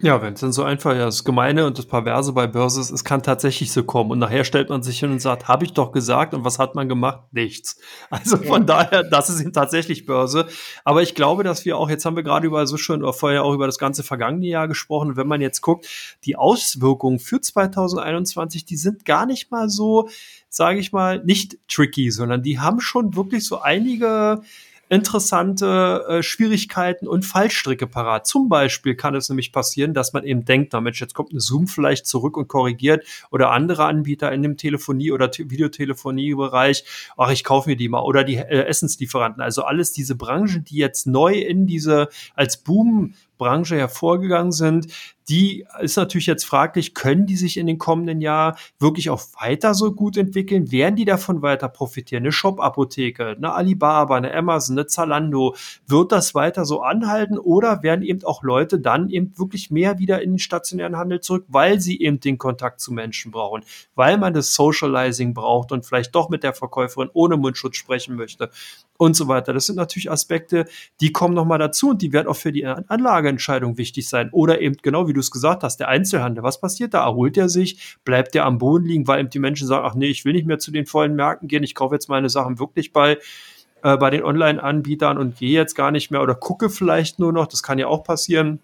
Ja, wenn es dann so einfach ja, das Gemeine und das Perverse bei Börse ist, es kann tatsächlich so kommen. Und nachher stellt man sich hin und sagt, habe ich doch gesagt und was hat man gemacht? Nichts. [LAUGHS] Also von ja. daher, das ist eben tatsächlich Börse. Aber ich glaube, dass wir auch, jetzt haben wir gerade über so schon, oder vorher auch über das ganze vergangene Jahr gesprochen. Wenn man jetzt guckt, die Auswirkungen für 2021, die sind gar nicht mal so, sage ich mal, nicht tricky, sondern die haben schon wirklich so einige interessante äh, Schwierigkeiten und Fallstricke parat. Zum Beispiel kann es nämlich passieren, dass man eben denkt, na Mensch, jetzt kommt eine Zoom vielleicht zurück und korrigiert oder andere Anbieter in dem Telefonie- oder Videotelefoniebereich, ach, ich kaufe mir die mal oder die äh, Essenslieferanten. Also alles diese Branchen, die jetzt neu in diese als Boom Branche hervorgegangen sind, die ist natürlich jetzt fraglich, können die sich in den kommenden Jahren wirklich auch weiter so gut entwickeln? Werden die davon weiter profitieren? Eine Shop-Apotheke, eine Alibaba, eine Amazon, eine Zalando, wird das weiter so anhalten oder werden eben auch Leute dann eben wirklich mehr wieder in den stationären Handel zurück, weil sie eben den Kontakt zu Menschen brauchen, weil man das Socializing braucht und vielleicht doch mit der Verkäuferin ohne Mundschutz sprechen möchte und so weiter. Das sind natürlich Aspekte, die kommen nochmal dazu und die werden auch für die Anlageentscheidung wichtig sein. Oder eben genau wie du es gesagt hast, der Einzelhandel. Was passiert da? Erholt er sich? Bleibt er am Boden liegen, weil eben die Menschen sagen, ach nee, ich will nicht mehr zu den vollen Märkten gehen, ich kaufe jetzt meine Sachen wirklich bei äh, bei den Online-Anbietern und gehe jetzt gar nicht mehr oder gucke vielleicht nur noch, das kann ja auch passieren.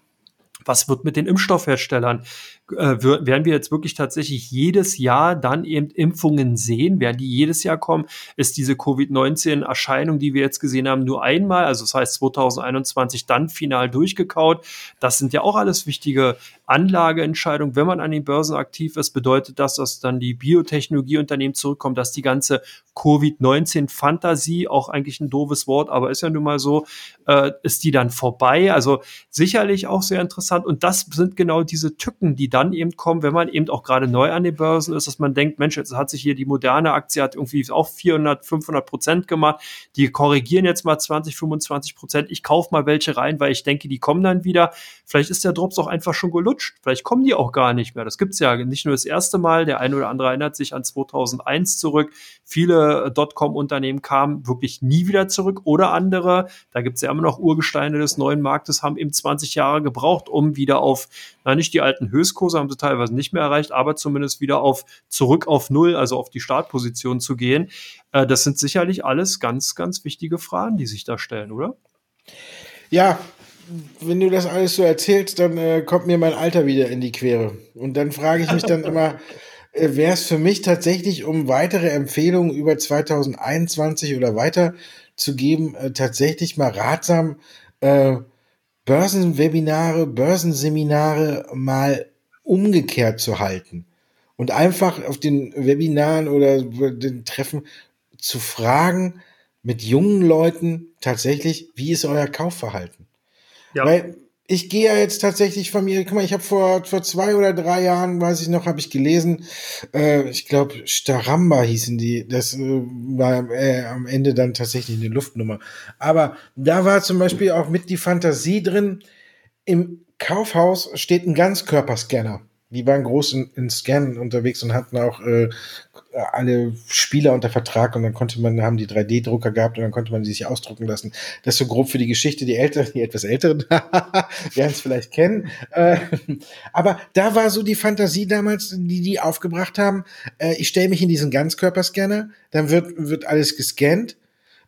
Was wird mit den Impfstoffherstellern? äh, werden wir jetzt wirklich tatsächlich jedes Jahr dann eben Impfungen sehen? Werden die jedes Jahr kommen? Ist diese Covid-19-Erscheinung, die wir jetzt gesehen haben, nur einmal, also das heißt 2021 dann final durchgekaut? Das sind ja auch alles wichtige Anlageentscheidungen. Wenn man an den Börsen aktiv ist, bedeutet das, dass dann die Biotechnologieunternehmen zurückkommen, dass die ganze Covid-19-Fantasie, auch eigentlich ein doofes Wort, aber ist ja nun mal so, äh, ist die dann vorbei? Also sicherlich auch sehr interessant. Und das sind genau diese Tücken, die dann eben kommen, wenn man eben auch gerade neu an den Börsen ist, dass man denkt, Mensch, jetzt hat sich hier die moderne Aktie hat irgendwie auch 400, 500 Prozent gemacht. Die korrigieren jetzt mal 20, 25 Prozent. Ich kaufe mal welche rein, weil ich denke, die kommen dann wieder. Vielleicht ist der Drops auch einfach schon gelutscht. Vielleicht kommen die auch gar nicht mehr. Das gibt's ja nicht nur das erste Mal. Der eine oder andere erinnert sich an 2001 zurück. Viele Dotcom-Unternehmen kamen wirklich nie wieder zurück oder andere. Da gibt's ja immer noch Urgesteine des neuen Marktes, haben eben 20 Jahre gebraucht, um wieder auf, na nicht die alten Höchstkurse, Kurse haben sie teilweise nicht mehr erreicht, aber zumindest wieder auf zurück auf Null, also auf die Startposition zu gehen. Äh, das sind sicherlich alles ganz, ganz wichtige Fragen, die sich da stellen, oder? Ja, wenn du das alles so erzählst, dann äh, kommt mir mein Alter wieder in die Quere. Und dann frage ich mich dann immer, äh, wäre es für mich tatsächlich, um weitere Empfehlungen über 2021 oder weiter zu geben, äh, tatsächlich mal ratsam, äh, Börsenwebinare, Börsenseminare mal umgekehrt zu halten und einfach auf den Webinaren oder den Treffen zu fragen mit jungen Leuten tatsächlich, wie ist euer Kaufverhalten? Ja. Weil ich gehe ja jetzt tatsächlich von mir, guck mal, ich habe vor, vor zwei oder drei Jahren, weiß ich noch, habe ich gelesen, äh, ich glaube, Staramba hießen die, das äh, war äh, am Ende dann tatsächlich eine Luftnummer. Aber da war zum Beispiel auch mit die Fantasie drin, im Kaufhaus steht ein Ganzkörperscanner. Die waren groß in, in Scan unterwegs und hatten auch äh, alle Spieler unter Vertrag und dann konnte man, haben die 3D-Drucker gehabt und dann konnte man die sich ausdrucken lassen. Das ist so grob für die Geschichte, die Älteren, die etwas Älteren [LAUGHS] werden es vielleicht kennen. Äh, aber da war so die Fantasie damals, die die aufgebracht haben. Äh, ich stelle mich in diesen Ganzkörperscanner, dann wird, wird alles gescannt.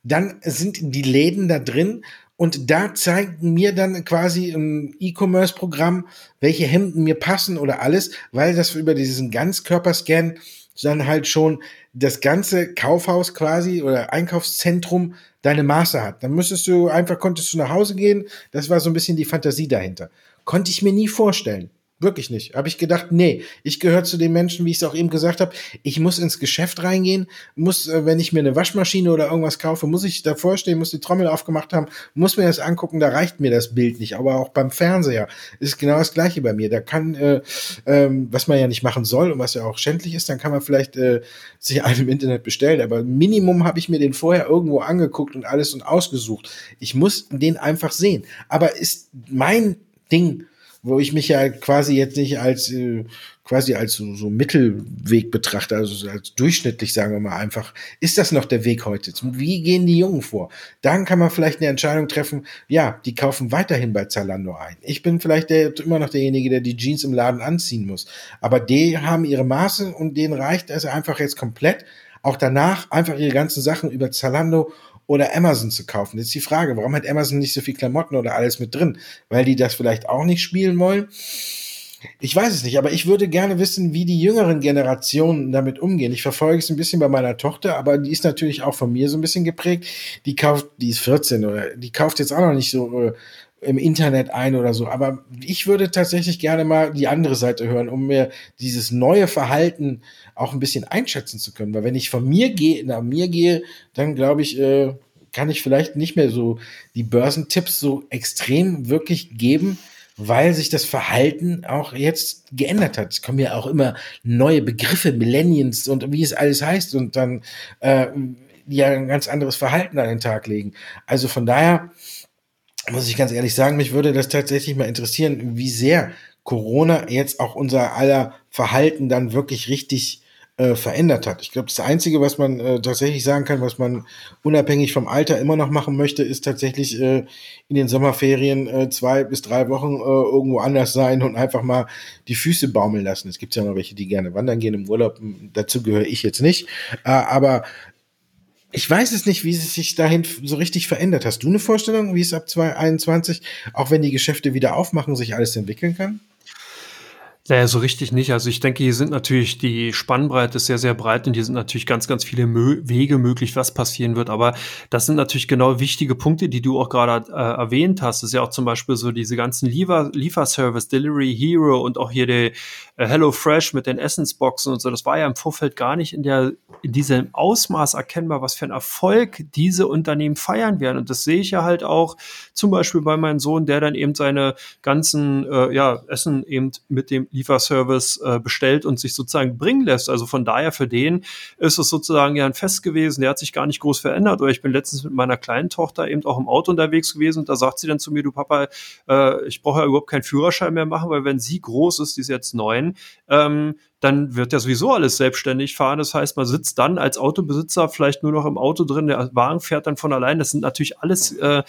Dann sind die Läden da drin und da zeigt mir dann quasi ein E-Commerce-Programm, welche Hemden mir passen oder alles, weil das über diesen Ganzkörperscan dann halt schon das ganze Kaufhaus quasi oder Einkaufszentrum deine Maße hat. Dann müsstest du einfach, konntest du nach Hause gehen. Das war so ein bisschen die Fantasie dahinter. Konnte ich mir nie vorstellen. Wirklich nicht. Habe ich gedacht, nee, ich gehöre zu den Menschen, wie ich es auch eben gesagt habe. Ich muss ins Geschäft reingehen, muss, äh, wenn ich mir eine Waschmaschine oder irgendwas kaufe, muss ich davor stehen, muss die Trommel aufgemacht haben, muss mir das angucken, da reicht mir das Bild nicht. Aber auch beim Fernseher ist genau das Gleiche bei mir. Da kann, äh, ähm, was man ja nicht machen soll und was ja auch schändlich ist, dann kann man vielleicht äh, sich einen im Internet bestellen. Aber Minimum habe ich mir den vorher irgendwo angeguckt und alles und ausgesucht. Ich muss den einfach sehen. Aber ist mein Ding wo ich mich ja quasi jetzt nicht als äh, quasi als so, so Mittelweg betrachte, also als durchschnittlich, sagen wir mal einfach, ist das noch der Weg heute? Wie gehen die Jungen vor? Dann kann man vielleicht eine Entscheidung treffen, ja, die kaufen weiterhin bei Zalando ein. Ich bin vielleicht der, immer noch derjenige, der die Jeans im Laden anziehen muss. Aber die haben ihre Maße und denen reicht es einfach jetzt komplett, auch danach einfach ihre ganzen Sachen über Zalando oder Amazon zu kaufen. Jetzt die Frage, warum hat Amazon nicht so viel Klamotten oder alles mit drin? Weil die das vielleicht auch nicht spielen wollen? Ich weiß es nicht, aber ich würde gerne wissen, wie die jüngeren Generationen damit umgehen. Ich verfolge es ein bisschen bei meiner Tochter, aber die ist natürlich auch von mir so ein bisschen geprägt. Die kauft, die ist 14 oder die kauft jetzt auch noch nicht so im Internet ein oder so. Aber ich würde tatsächlich gerne mal die andere Seite hören, um mir dieses neue Verhalten auch ein bisschen einschätzen zu können. Weil wenn ich von mir gehe, nach mir gehe, dann glaube ich, äh, kann ich vielleicht nicht mehr so die Börsentipps so extrem wirklich geben, weil sich das Verhalten auch jetzt geändert hat. Es kommen ja auch immer neue Begriffe, Millennials und wie es alles heißt und dann äh, ja ein ganz anderes Verhalten an den Tag legen. Also von daher muss ich ganz ehrlich sagen, mich würde das tatsächlich mal interessieren, wie sehr Corona jetzt auch unser aller Verhalten dann wirklich richtig äh, verändert hat. Ich glaube, das Einzige, was man äh, tatsächlich sagen kann, was man unabhängig vom Alter immer noch machen möchte, ist tatsächlich äh, in den Sommerferien äh, zwei bis drei Wochen äh, irgendwo anders sein und einfach mal die Füße baumeln lassen. Es gibt ja noch welche, die gerne wandern gehen im Urlaub. Dazu gehöre ich jetzt nicht. Äh, aber ich weiß es nicht, wie es sich dahin so richtig verändert. Hast du eine Vorstellung, wie es ab 2021, auch wenn die Geschäfte wieder aufmachen, sich alles entwickeln kann? Naja, so richtig nicht. Also ich denke, hier sind natürlich die Spannbreite ist sehr, sehr breit und hier sind natürlich ganz, ganz viele Mö Wege möglich, was passieren wird. Aber das sind natürlich genau wichtige Punkte, die du auch gerade äh, erwähnt hast. Das ist ja auch zum Beispiel so diese ganzen Liefer Lieferservice, Delivery Hero und auch hier der äh, Hello Fresh mit den Essensboxen und so. Das war ja im Vorfeld gar nicht in der in diesem Ausmaß erkennbar, was für ein Erfolg diese Unternehmen feiern werden. Und das sehe ich ja halt auch zum Beispiel bei meinem Sohn, der dann eben seine ganzen äh, ja, Essen eben mit dem Lieferservice äh, bestellt und sich sozusagen bringen lässt. Also von daher für den ist es sozusagen ja ein Fest gewesen. Der hat sich gar nicht groß verändert. Oder ich bin letztens mit meiner kleinen Tochter eben auch im Auto unterwegs gewesen und da sagt sie dann zu mir, du Papa, äh, ich brauche ja überhaupt keinen Führerschein mehr machen, weil wenn sie groß ist, die ist jetzt neun, ähm, dann wird ja sowieso alles selbstständig fahren. Das heißt, man sitzt dann als Autobesitzer vielleicht nur noch im Auto drin, der Wagen fährt dann von allein. Das sind natürlich alles äh,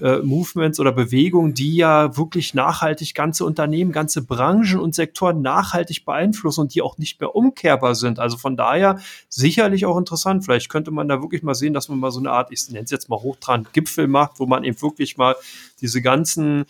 äh, Movements oder Bewegungen, die ja wirklich nachhaltig ganze Unternehmen, ganze Branchen und Sektoren nachhaltig beeinflussen und die auch nicht mehr umkehrbar sind. Also von daher sicherlich auch interessant. Vielleicht könnte man da wirklich mal sehen, dass man mal so eine Art, ich nenne es jetzt mal Hochtrand Gipfel macht, wo man eben wirklich mal diese ganzen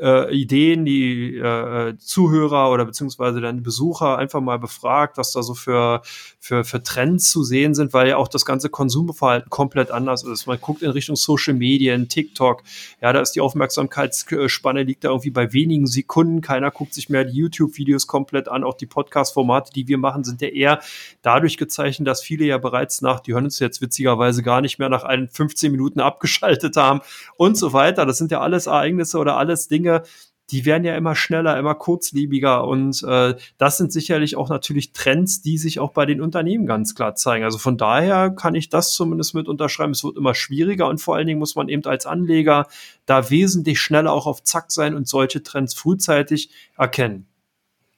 äh, Ideen, die äh, Zuhörer oder beziehungsweise dann Besucher einfach mal befragt, was da so für, für, für Trends zu sehen sind, weil ja auch das ganze Konsumverhalten komplett anders ist. Man guckt in Richtung Social Medien, TikTok, ja, da ist die Aufmerksamkeitsspanne liegt da irgendwie bei wenigen Sekunden. Keiner guckt sich mehr die YouTube-Videos komplett an. Auch die Podcast-Formate, die wir machen, sind ja eher dadurch gezeichnet, dass viele ja bereits nach, die hören uns jetzt witzigerweise gar nicht mehr nach einen 15 Minuten abgeschaltet haben und so weiter. Das sind ja alles Ereignisse oder alles Dinge, Dinge, die werden ja immer schneller, immer kurzlebiger und äh, das sind sicherlich auch natürlich Trends, die sich auch bei den Unternehmen ganz klar zeigen. Also von daher kann ich das zumindest mit unterschreiben. Es wird immer schwieriger und vor allen Dingen muss man eben als Anleger da wesentlich schneller auch auf Zack sein und solche Trends frühzeitig erkennen.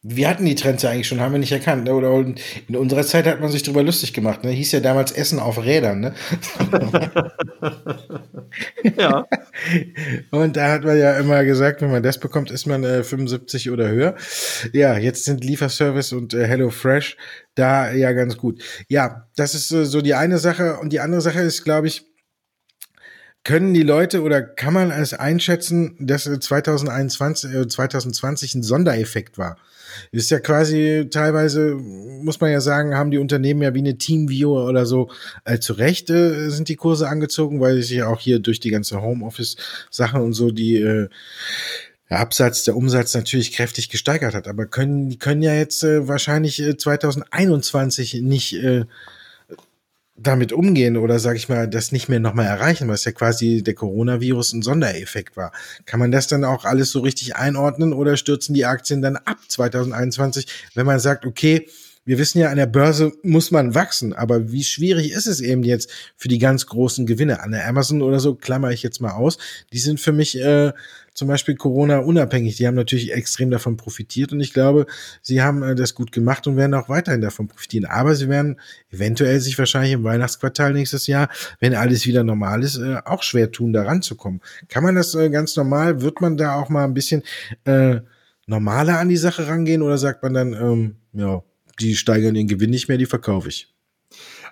Wir hatten die Trends ja eigentlich schon, haben wir nicht erkannt. Ne? Oder in unserer Zeit hat man sich drüber lustig gemacht. Ne? Hieß ja damals Essen auf Rädern. Ne? [LAUGHS] ja. Und da hat man ja immer gesagt, wenn man das bekommt, ist man äh, 75 oder höher. Ja, jetzt sind Lieferservice und äh, Hello Fresh da ja ganz gut. Ja, das ist äh, so die eine Sache. Und die andere Sache ist, glaube ich, können die Leute oder kann man es einschätzen, dass 2021, äh, 2020 äh, ein Sondereffekt war? Ist ja quasi teilweise, muss man ja sagen, haben die Unternehmen ja wie eine Teamviewer oder so äh, zu Recht äh, sind die Kurse angezogen, weil sich ja auch hier durch die ganze Homeoffice-Sachen und so die äh, der Absatz, der Umsatz natürlich kräftig gesteigert hat. Aber können, die können ja jetzt äh, wahrscheinlich äh, 2021 nicht äh, damit umgehen oder sage ich mal, das nicht mehr nochmal erreichen, was ja quasi der Coronavirus ein Sondereffekt war. Kann man das dann auch alles so richtig einordnen oder stürzen die Aktien dann ab 2021, wenn man sagt, okay, wir wissen ja, an der Börse muss man wachsen, aber wie schwierig ist es eben jetzt für die ganz großen Gewinne? An der Amazon oder so klammer ich jetzt mal aus. Die sind für mich äh, zum Beispiel Corona unabhängig. Die haben natürlich extrem davon profitiert und ich glaube, sie haben äh, das gut gemacht und werden auch weiterhin davon profitieren. Aber sie werden eventuell sich wahrscheinlich im Weihnachtsquartal nächstes Jahr, wenn alles wieder normal ist, äh, auch schwer tun, da ranzukommen. Kann man das äh, ganz normal? Wird man da auch mal ein bisschen äh, normaler an die Sache rangehen oder sagt man dann, ähm, ja, die steigern den Gewinn nicht mehr, die verkaufe ich.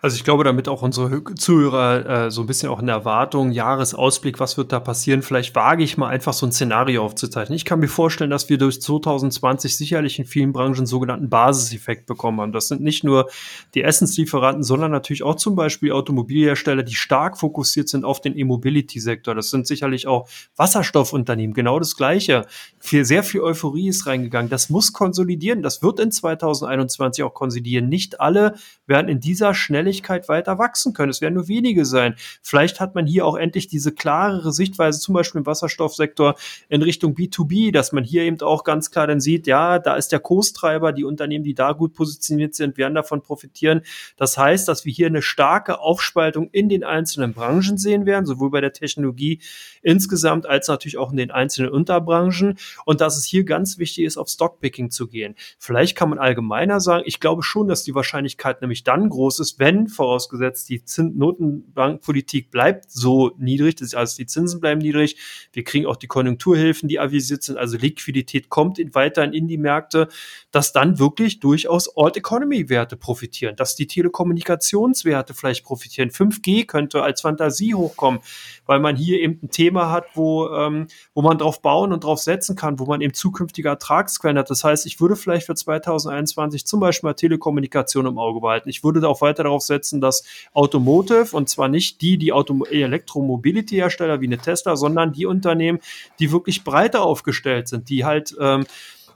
Also ich glaube, damit auch unsere Zuhörer äh, so ein bisschen auch in Erwartung, Jahresausblick, was wird da passieren, vielleicht wage ich mal einfach so ein Szenario aufzuzeichnen. Ich kann mir vorstellen, dass wir durch 2020 sicherlich in vielen Branchen einen sogenannten Basiseffekt bekommen haben. Das sind nicht nur die Essenslieferanten, sondern natürlich auch zum Beispiel Automobilhersteller, die stark fokussiert sind auf den E-Mobility-Sektor. Das sind sicherlich auch Wasserstoffunternehmen, genau das Gleiche. Viel, sehr viel Euphorie ist reingegangen. Das muss konsolidieren. Das wird in 2021 auch konsolidieren. Nicht alle werden in dieser Schnelligkeit Geschwindigkeit weiter wachsen können. Es werden nur wenige sein. Vielleicht hat man hier auch endlich diese klarere Sichtweise, zum Beispiel im Wasserstoffsektor in Richtung B2B, dass man hier eben auch ganz klar dann sieht, ja, da ist der Kurstreiber, die Unternehmen, die da gut positioniert sind, werden davon profitieren. Das heißt, dass wir hier eine starke Aufspaltung in den einzelnen Branchen sehen werden, sowohl bei der Technologie insgesamt als natürlich auch in den einzelnen Unterbranchen und dass es hier ganz wichtig ist, auf Stockpicking zu gehen. Vielleicht kann man allgemeiner sagen, ich glaube schon, dass die Wahrscheinlichkeit nämlich dann groß ist, wenn vorausgesetzt die Zin Notenbankpolitik bleibt so niedrig, also die Zinsen bleiben niedrig, wir kriegen auch die Konjunkturhilfen, die avisiert sind, also Liquidität kommt in, weiterhin in die Märkte, dass dann wirklich durchaus Alt-Economy-Werte profitieren, dass die Telekommunikationswerte vielleicht profitieren. 5G könnte als Fantasie hochkommen, weil man hier eben ein Thema hat, wo, ähm, wo man drauf bauen und drauf setzen kann, wo man eben zukünftige Ertragsquellen hat. Das heißt, ich würde vielleicht für 2021 zum Beispiel mal Telekommunikation im Auge behalten. Ich würde auch weiter darauf setzen, dass Automotive, und zwar nicht die, die Auto Elektromobility-Hersteller wie eine Tesla, sondern die Unternehmen, die wirklich breiter aufgestellt sind, die halt ähm,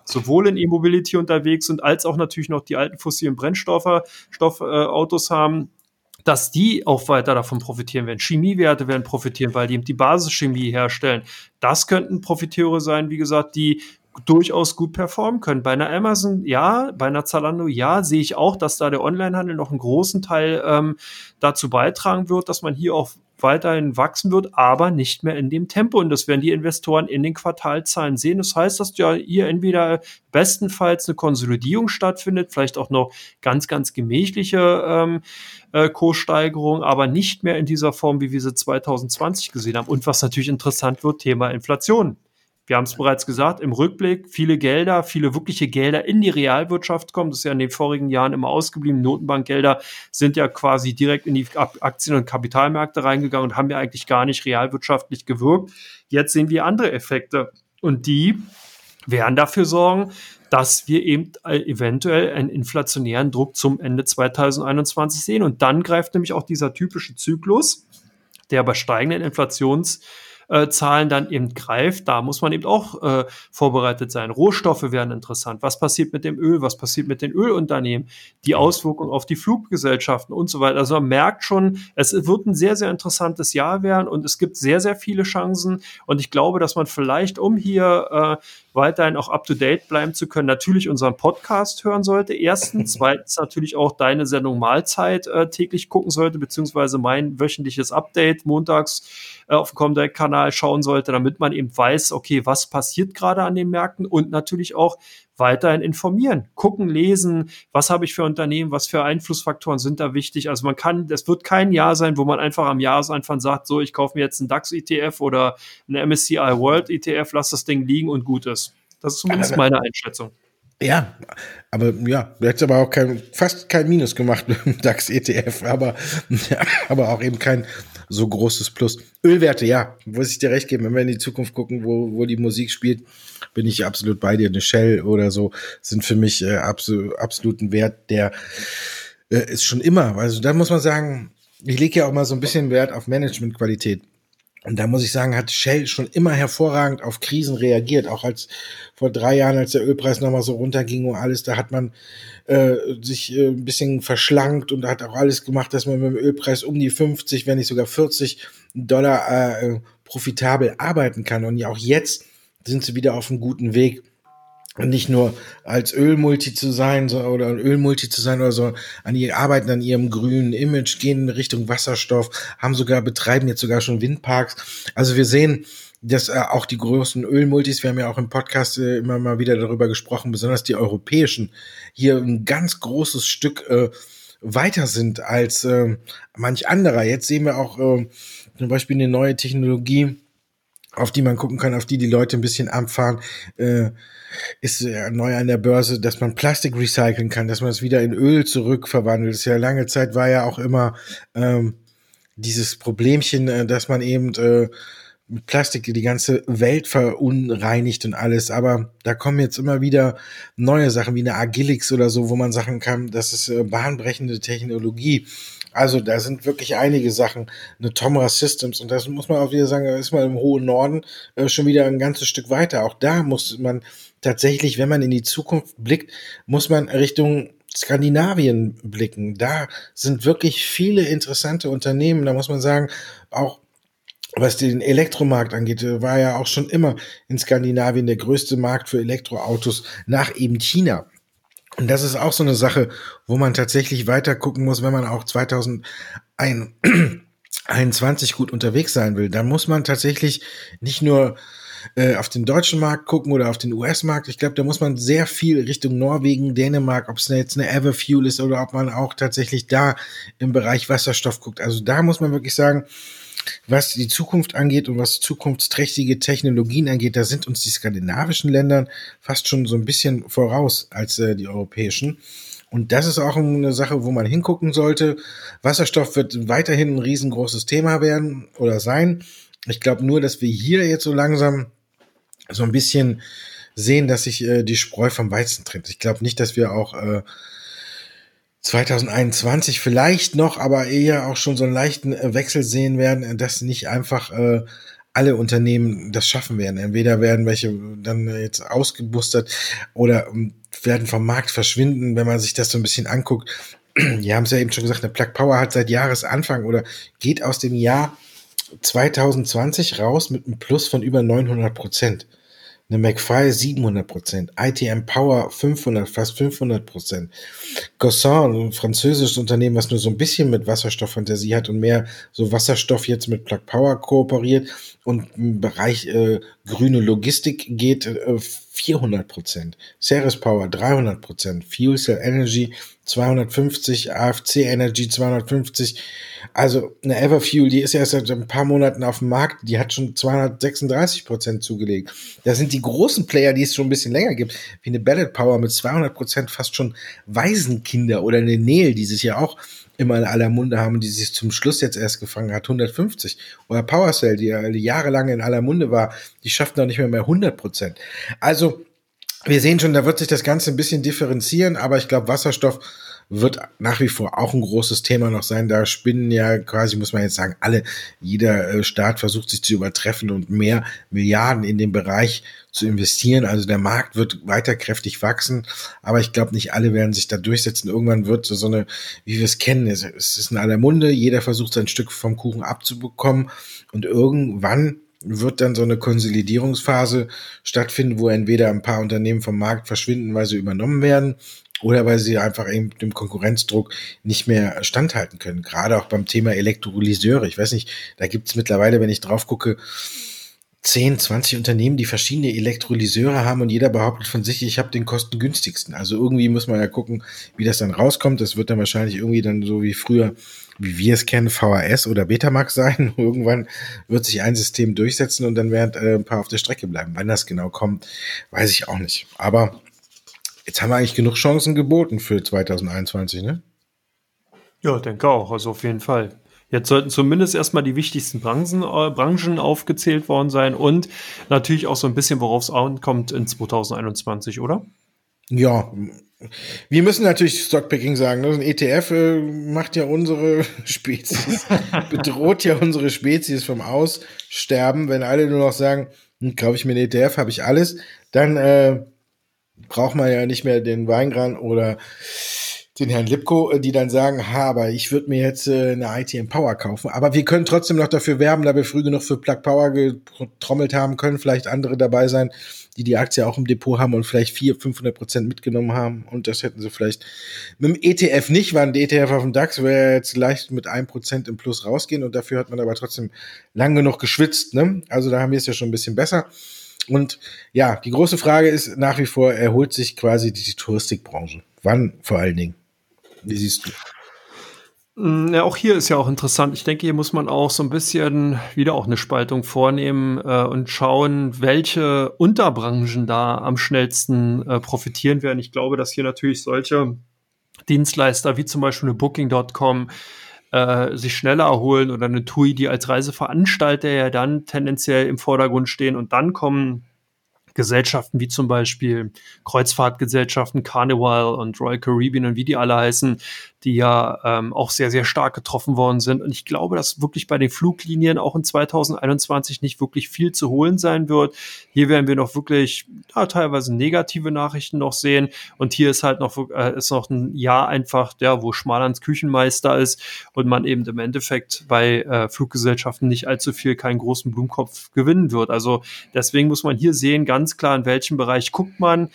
sowohl in E-Mobility unterwegs sind, als auch natürlich noch die alten fossilen Brennstoffautos äh, haben, dass die auch weiter davon profitieren werden. Chemiewerte werden profitieren, weil die eben die Basischemie herstellen. Das könnten Profiteure sein, wie gesagt, die durchaus gut performen können. Bei einer Amazon ja, bei einer Zalando ja, sehe ich auch, dass da der Onlinehandel noch einen großen Teil ähm, dazu beitragen wird, dass man hier auch weiterhin wachsen wird, aber nicht mehr in dem Tempo. Und das werden die Investoren in den Quartalzahlen sehen. Das heißt, dass ja hier entweder bestenfalls eine Konsolidierung stattfindet, vielleicht auch noch ganz, ganz gemächliche ähm, äh, Kurssteigerung, aber nicht mehr in dieser Form, wie wir sie 2020 gesehen haben. Und was natürlich interessant wird, Thema Inflation. Wir haben es bereits gesagt, im Rückblick viele Gelder, viele wirkliche Gelder in die Realwirtschaft kommen. Das ist ja in den vorigen Jahren immer ausgeblieben. Notenbankgelder sind ja quasi direkt in die Aktien- und Kapitalmärkte reingegangen und haben ja eigentlich gar nicht realwirtschaftlich gewirkt. Jetzt sehen wir andere Effekte und die werden dafür sorgen, dass wir eben äh, eventuell einen inflationären Druck zum Ende 2021 sehen. Und dann greift nämlich auch dieser typische Zyklus, der bei steigenden Inflations äh, Zahlen dann eben greift, da muss man eben auch äh, vorbereitet sein. Rohstoffe werden interessant. Was passiert mit dem Öl? Was passiert mit den Ölunternehmen? Die Auswirkungen auf die Fluggesellschaften und so weiter. Also man merkt schon, es wird ein sehr, sehr interessantes Jahr werden und es gibt sehr, sehr viele Chancen. Und ich glaube, dass man vielleicht, um hier äh, weiterhin auch up-to-date bleiben zu können, natürlich unseren Podcast hören sollte. Erstens, [LAUGHS] zweitens natürlich auch deine Sendung Mahlzeit äh, täglich gucken sollte, beziehungsweise mein wöchentliches Update montags äh, auf dem Comdirect-Kanal schauen sollte, damit man eben weiß, okay, was passiert gerade an den Märkten und natürlich auch weiterhin informieren, gucken, lesen, was habe ich für Unternehmen, was für Einflussfaktoren sind da wichtig. Also man kann, es wird kein Jahr sein, wo man einfach am Jahresanfang sagt, so, ich kaufe mir jetzt einen DAX-ETF oder einen MSCI World ETF, lass das Ding liegen und gut ist. Das ist zumindest meine Einschätzung. Ja, aber ja, du hättest aber auch kein, fast kein Minus gemacht [LAUGHS] mit dem DAX-ETF, aber, ja, [LAUGHS] aber auch eben kein so großes Plus. Ölwerte, ja, muss ich dir recht geben, wenn wir in die Zukunft gucken, wo, wo die Musik spielt, bin ich absolut bei dir. Eine Shell oder so sind für mich äh, absolut, absoluten Wert, der äh, ist schon immer. Also da muss man sagen, ich lege ja auch mal so ein bisschen Wert auf Managementqualität. Und da muss ich sagen, hat Shell schon immer hervorragend auf Krisen reagiert. Auch als vor drei Jahren, als der Ölpreis nochmal so runterging und alles, da hat man äh, sich äh, ein bisschen verschlankt und hat auch alles gemacht, dass man mit dem Ölpreis um die 50, wenn nicht sogar 40 Dollar äh, profitabel arbeiten kann. Und ja, auch jetzt sind sie wieder auf einem guten Weg nicht nur als Ölmulti zu sein so, oder Ölmulti zu sein oder so, an ihr arbeiten an ihrem grünen Image, gehen in Richtung Wasserstoff, haben sogar, betreiben jetzt sogar schon Windparks. Also wir sehen, dass äh, auch die großen Ölmultis, wir haben ja auch im Podcast äh, immer mal wieder darüber gesprochen, besonders die europäischen, hier ein ganz großes Stück äh, weiter sind als äh, manch anderer. Jetzt sehen wir auch äh, zum Beispiel eine neue Technologie, auf die man gucken kann, auf die die Leute ein bisschen abfahren. Äh, ist ja neu an der Börse, dass man Plastik recyceln kann, dass man es wieder in Öl zurückverwandelt. Das ist ja lange Zeit war ja auch immer ähm, dieses Problemchen, äh, dass man eben äh, mit Plastik die ganze Welt verunreinigt und alles. Aber da kommen jetzt immer wieder neue Sachen wie eine Agilix oder so, wo man sagen kann, das ist äh, bahnbrechende Technologie. Also da sind wirklich einige Sachen, eine Tomra Systems und das muss man auch wieder sagen, da ist man im hohen Norden äh, schon wieder ein ganzes Stück weiter. Auch da muss man tatsächlich, wenn man in die Zukunft blickt, muss man Richtung Skandinavien blicken. Da sind wirklich viele interessante Unternehmen. Da muss man sagen, auch was den Elektromarkt angeht, war ja auch schon immer in Skandinavien der größte Markt für Elektroautos nach eben China. Und das ist auch so eine Sache, wo man tatsächlich weiter gucken muss, wenn man auch 2021 gut unterwegs sein will. Da muss man tatsächlich nicht nur äh, auf den deutschen Markt gucken oder auf den US-Markt. Ich glaube, da muss man sehr viel Richtung Norwegen, Dänemark, ob es jetzt eine Everfuel ist oder ob man auch tatsächlich da im Bereich Wasserstoff guckt. Also da muss man wirklich sagen, was die Zukunft angeht und was zukunftsträchtige Technologien angeht, da sind uns die skandinavischen Länder fast schon so ein bisschen voraus als äh, die europäischen. Und das ist auch eine Sache, wo man hingucken sollte. Wasserstoff wird weiterhin ein riesengroßes Thema werden oder sein. Ich glaube nur, dass wir hier jetzt so langsam so ein bisschen sehen, dass sich äh, die Spreu vom Weizen trennt. Ich glaube nicht, dass wir auch äh, 2021 vielleicht noch, aber eher auch schon so einen leichten äh, Wechsel sehen werden, dass nicht einfach äh, alle Unternehmen das schaffen werden. Entweder werden welche dann jetzt ausgebustert oder ähm, werden vom Markt verschwinden, wenn man sich das so ein bisschen anguckt. Wir haben es ja eben schon gesagt, eine Plug Power hat seit Jahresanfang oder geht aus dem Jahr 2020 raus mit einem Plus von über 900 Prozent. Eine McFly 700 Prozent, ITM Power 500, fast 500 Prozent. Gossan, ein französisches Unternehmen, was nur so ein bisschen mit Wasserstofffantasie hat und mehr so Wasserstoff jetzt mit Plug Power kooperiert und im Bereich äh, grüne Logistik geht äh, 400 Prozent. Ceres Power 300 Prozent, Fuel Cell Energy 250, AFC Energy 250. Also eine Everfuel, die ist ja seit ein paar Monaten auf dem Markt, die hat schon 236 Prozent zugelegt. Da sind die großen Player, die es schon ein bisschen länger gibt, wie eine Ballot Power mit 200 Prozent fast schon Waisenkinder oder eine Nähe, die sich ja auch immer in aller Munde haben, die sich zum Schluss jetzt erst gefangen hat, 150. Oder PowerCell, die ja jahrelang in aller Munde war, die schafft noch nicht mehr mehr 100 Prozent. Also wir sehen schon, da wird sich das Ganze ein bisschen differenzieren, aber ich glaube, Wasserstoff wird nach wie vor auch ein großes Thema noch sein. Da spinnen ja quasi, muss man jetzt sagen, alle, jeder äh, Staat versucht sich zu übertreffen und mehr Milliarden in den Bereich zu investieren. Also der Markt wird weiter kräftig wachsen, aber ich glaube, nicht alle werden sich da durchsetzen. Irgendwann wird so eine, wie wir es kennen, es ist in aller Munde, jeder versucht sein Stück vom Kuchen abzubekommen und irgendwann wird dann so eine Konsolidierungsphase stattfinden, wo entweder ein paar Unternehmen vom Markt verschwinden, weil sie übernommen werden, oder weil sie einfach eben dem Konkurrenzdruck nicht mehr standhalten können. Gerade auch beim Thema Elektrolyseure. Ich weiß nicht, da gibt es mittlerweile, wenn ich drauf gucke, 10, 20 Unternehmen, die verschiedene Elektrolyseure haben und jeder behauptet von sich, ich habe den kostengünstigsten. Also irgendwie muss man ja gucken, wie das dann rauskommt. Das wird dann wahrscheinlich irgendwie dann so wie früher, wie wir es kennen, VHS oder Betamax sein. [LAUGHS] Irgendwann wird sich ein System durchsetzen und dann werden äh, ein paar auf der Strecke bleiben. Wann das genau kommt, weiß ich auch nicht. Aber Jetzt haben wir eigentlich genug Chancen geboten für 2021, ne? Ja, denke auch. Also auf jeden Fall. Jetzt sollten zumindest erstmal die wichtigsten Branchen, äh, Branchen aufgezählt worden sein und natürlich auch so ein bisschen, worauf es ankommt in 2021, oder? Ja, wir müssen natürlich Stockpicking sagen. Ne? Ein ETF äh, macht ja unsere [LAUGHS] Spezies, [LAUGHS] bedroht ja unsere Spezies vom Aussterben. Wenn alle nur noch sagen, hm, kaufe ich mir einen ETF, habe ich alles, dann äh, braucht man ja nicht mehr den Weingran oder den Herrn Lipko, äh, die dann sagen, ha, aber ich würde mir jetzt äh, eine ITM Power kaufen. Aber wir können trotzdem noch dafür werben, da wir früh genug für Plug Power getrommelt haben, können vielleicht andere dabei sein, die die Aktie auch im Depot haben und vielleicht 400, 500 Prozent mitgenommen haben. Und das hätten sie vielleicht mit dem ETF nicht, weil ein ETF auf dem DAX wäre jetzt leicht mit einem Prozent im Plus rausgehen und dafür hat man aber trotzdem lang genug geschwitzt. Ne? Also da haben wir es ja schon ein bisschen besser. Und ja, die große Frage ist nach wie vor, erholt sich quasi die Touristikbranche? Wann vor allen Dingen? Wie siehst du? Mm, ja, auch hier ist ja auch interessant. Ich denke, hier muss man auch so ein bisschen wieder auch eine Spaltung vornehmen äh, und schauen, welche Unterbranchen da am schnellsten äh, profitieren werden. Ich glaube, dass hier natürlich solche Dienstleister wie zum Beispiel eine Booking.com äh, sich schneller erholen oder eine TUI, die als Reiseveranstalter ja dann tendenziell im Vordergrund stehen und dann kommen Gesellschaften wie zum Beispiel Kreuzfahrtgesellschaften, Carnival und Royal Caribbean und wie die alle heißen, die ja ähm, auch sehr, sehr stark getroffen worden sind. Und ich glaube, dass wirklich bei den Fluglinien auch in 2021 nicht wirklich viel zu holen sein wird. Hier werden wir noch wirklich ja, teilweise negative Nachrichten noch sehen. Und hier ist halt noch, äh, ist noch ein Jahr einfach, ja, wo Schmalands Küchenmeister ist und man eben im Endeffekt bei äh, Fluggesellschaften nicht allzu viel, keinen großen Blumenkopf gewinnen wird. Also deswegen muss man hier sehen, ganz klar, in welchem Bereich guckt man.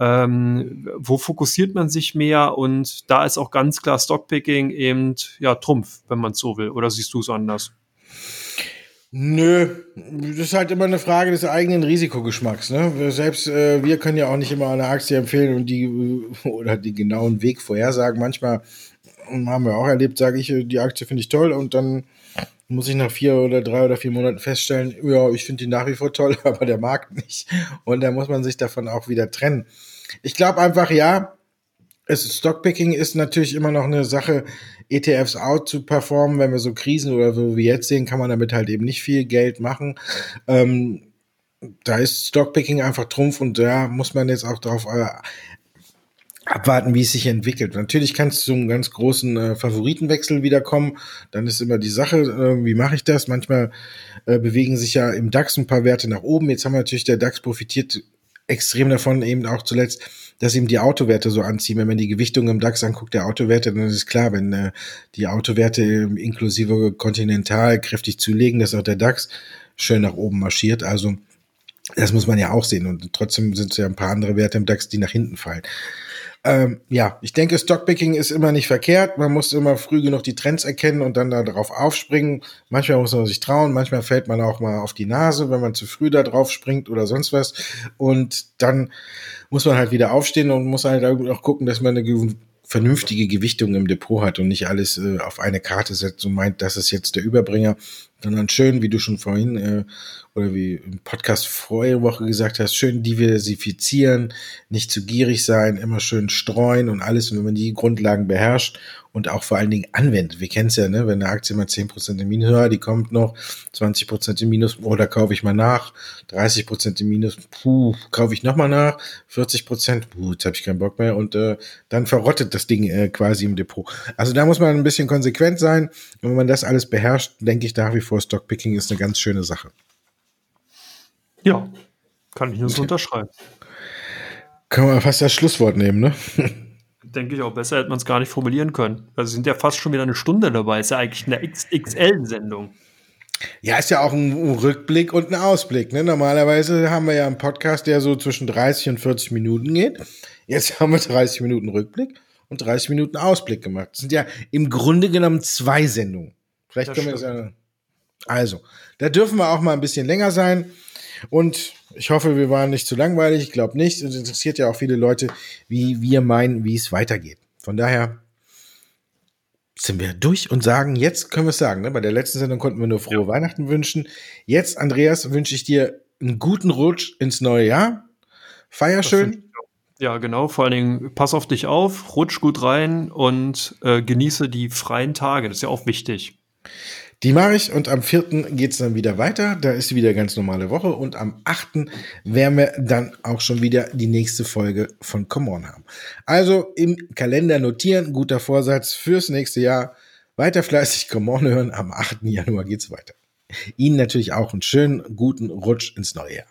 Ähm, wo fokussiert man sich mehr? Und da ist auch ganz klar Stockpicking eben ja Trumpf, wenn man so will. Oder siehst du es anders? Nö, das ist halt immer eine Frage des eigenen Risikogeschmacks. Ne? Selbst äh, wir können ja auch nicht immer eine Aktie empfehlen und die [LAUGHS] oder die genauen Weg vorhersagen. Manchmal haben wir auch erlebt, sage ich, die Aktie finde ich toll und dann muss ich nach vier oder drei oder vier Monaten feststellen, ja, ich finde die nach wie vor toll, [LAUGHS] aber der Markt nicht. Und da muss man sich davon auch wieder trennen. Ich glaube einfach, ja, es, Stockpicking ist natürlich immer noch eine Sache, ETFs out zu performen. Wenn wir so Krisen oder so wie jetzt sehen, kann man damit halt eben nicht viel Geld machen. Ähm, da ist Stockpicking einfach Trumpf und da muss man jetzt auch darauf äh, abwarten, wie es sich entwickelt. Natürlich kann es zu einem ganz großen äh, Favoritenwechsel wiederkommen. Dann ist immer die Sache, äh, wie mache ich das? Manchmal äh, bewegen sich ja im DAX ein paar Werte nach oben. Jetzt haben wir natürlich, der DAX profitiert extrem davon eben auch zuletzt, dass eben die Autowerte so anziehen. Wenn man die Gewichtung im DAX anguckt, der Autowerte, dann ist klar, wenn äh, die Autowerte inklusive Continental kräftig zulegen, dass auch der DAX schön nach oben marschiert. Also das muss man ja auch sehen. Und trotzdem sind es ja ein paar andere Werte im DAX, die nach hinten fallen. Ähm, ja, ich denke, Stockpicking ist immer nicht verkehrt. Man muss immer früh genug die Trends erkennen und dann darauf aufspringen. Manchmal muss man sich trauen, manchmal fällt man auch mal auf die Nase, wenn man zu früh da drauf springt oder sonst was. Und dann muss man halt wieder aufstehen und muss halt auch gucken, dass man eine vernünftige Gewichtung im Depot hat und nicht alles äh, auf eine Karte setzt und meint, das ist jetzt der Überbringer, sondern schön, wie du schon vorhin äh, oder wie im Podcast vorige Woche gesagt hast, schön diversifizieren, nicht zu gierig sein, immer schön streuen und alles. Und wenn man die Grundlagen beherrscht und auch vor allen Dingen anwendet. Wir kennen es ja, ne? wenn eine Aktie mal 10% im Minus hört, die kommt noch, 20% im Minus, oh, kaufe ich mal nach, 30% im Minus, puh, kaufe ich nochmal nach, 40%, puh, jetzt habe ich keinen Bock mehr und äh, dann verrottet das Ding äh, quasi im Depot. Also da muss man ein bisschen konsequent sein. Und wenn man das alles beherrscht, denke ich nach wie vor, Stockpicking ist eine ganz schöne Sache. Ja, kann ich nur so unterschreiben. Kann man fast das Schlusswort nehmen, ne? [LAUGHS] denke ich auch, besser hätte man es gar nicht formulieren können. Also sind ja fast schon wieder eine Stunde dabei. Ist ja eigentlich eine XXL-Sendung. Ja, ist ja auch ein Rückblick und ein Ausblick. Ne? Normalerweise haben wir ja einen Podcast, der so zwischen 30 und 40 Minuten geht. Jetzt [LAUGHS] haben wir 30 Minuten Rückblick und 30 Minuten Ausblick gemacht. Das sind ja im Grunde genommen zwei Sendungen. Vielleicht das können wir ja. Also, da dürfen wir auch mal ein bisschen länger sein. Und ich hoffe, wir waren nicht zu langweilig. Ich glaube nicht. Es interessiert ja auch viele Leute, wie wir meinen, wie es weitergeht. Von daher sind wir durch und sagen, jetzt können wir es sagen. Ne? Bei der letzten Sendung konnten wir nur frohe ja. Weihnachten wünschen. Jetzt, Andreas, wünsche ich dir einen guten Rutsch ins neue Jahr. Feier schön. Ja, genau. Vor allen Dingen, pass auf dich auf, rutsch gut rein und äh, genieße die freien Tage. Das ist ja auch wichtig. Die mache ich und am 4. geht es dann wieder weiter. Da ist wieder ganz normale Woche und am 8. werden wir dann auch schon wieder die nächste Folge von Come On haben. Also im Kalender notieren, guter Vorsatz fürs nächste Jahr. Weiter fleißig Come On hören. Am 8. Januar geht's weiter. Ihnen natürlich auch einen schönen, guten Rutsch ins neue Jahr.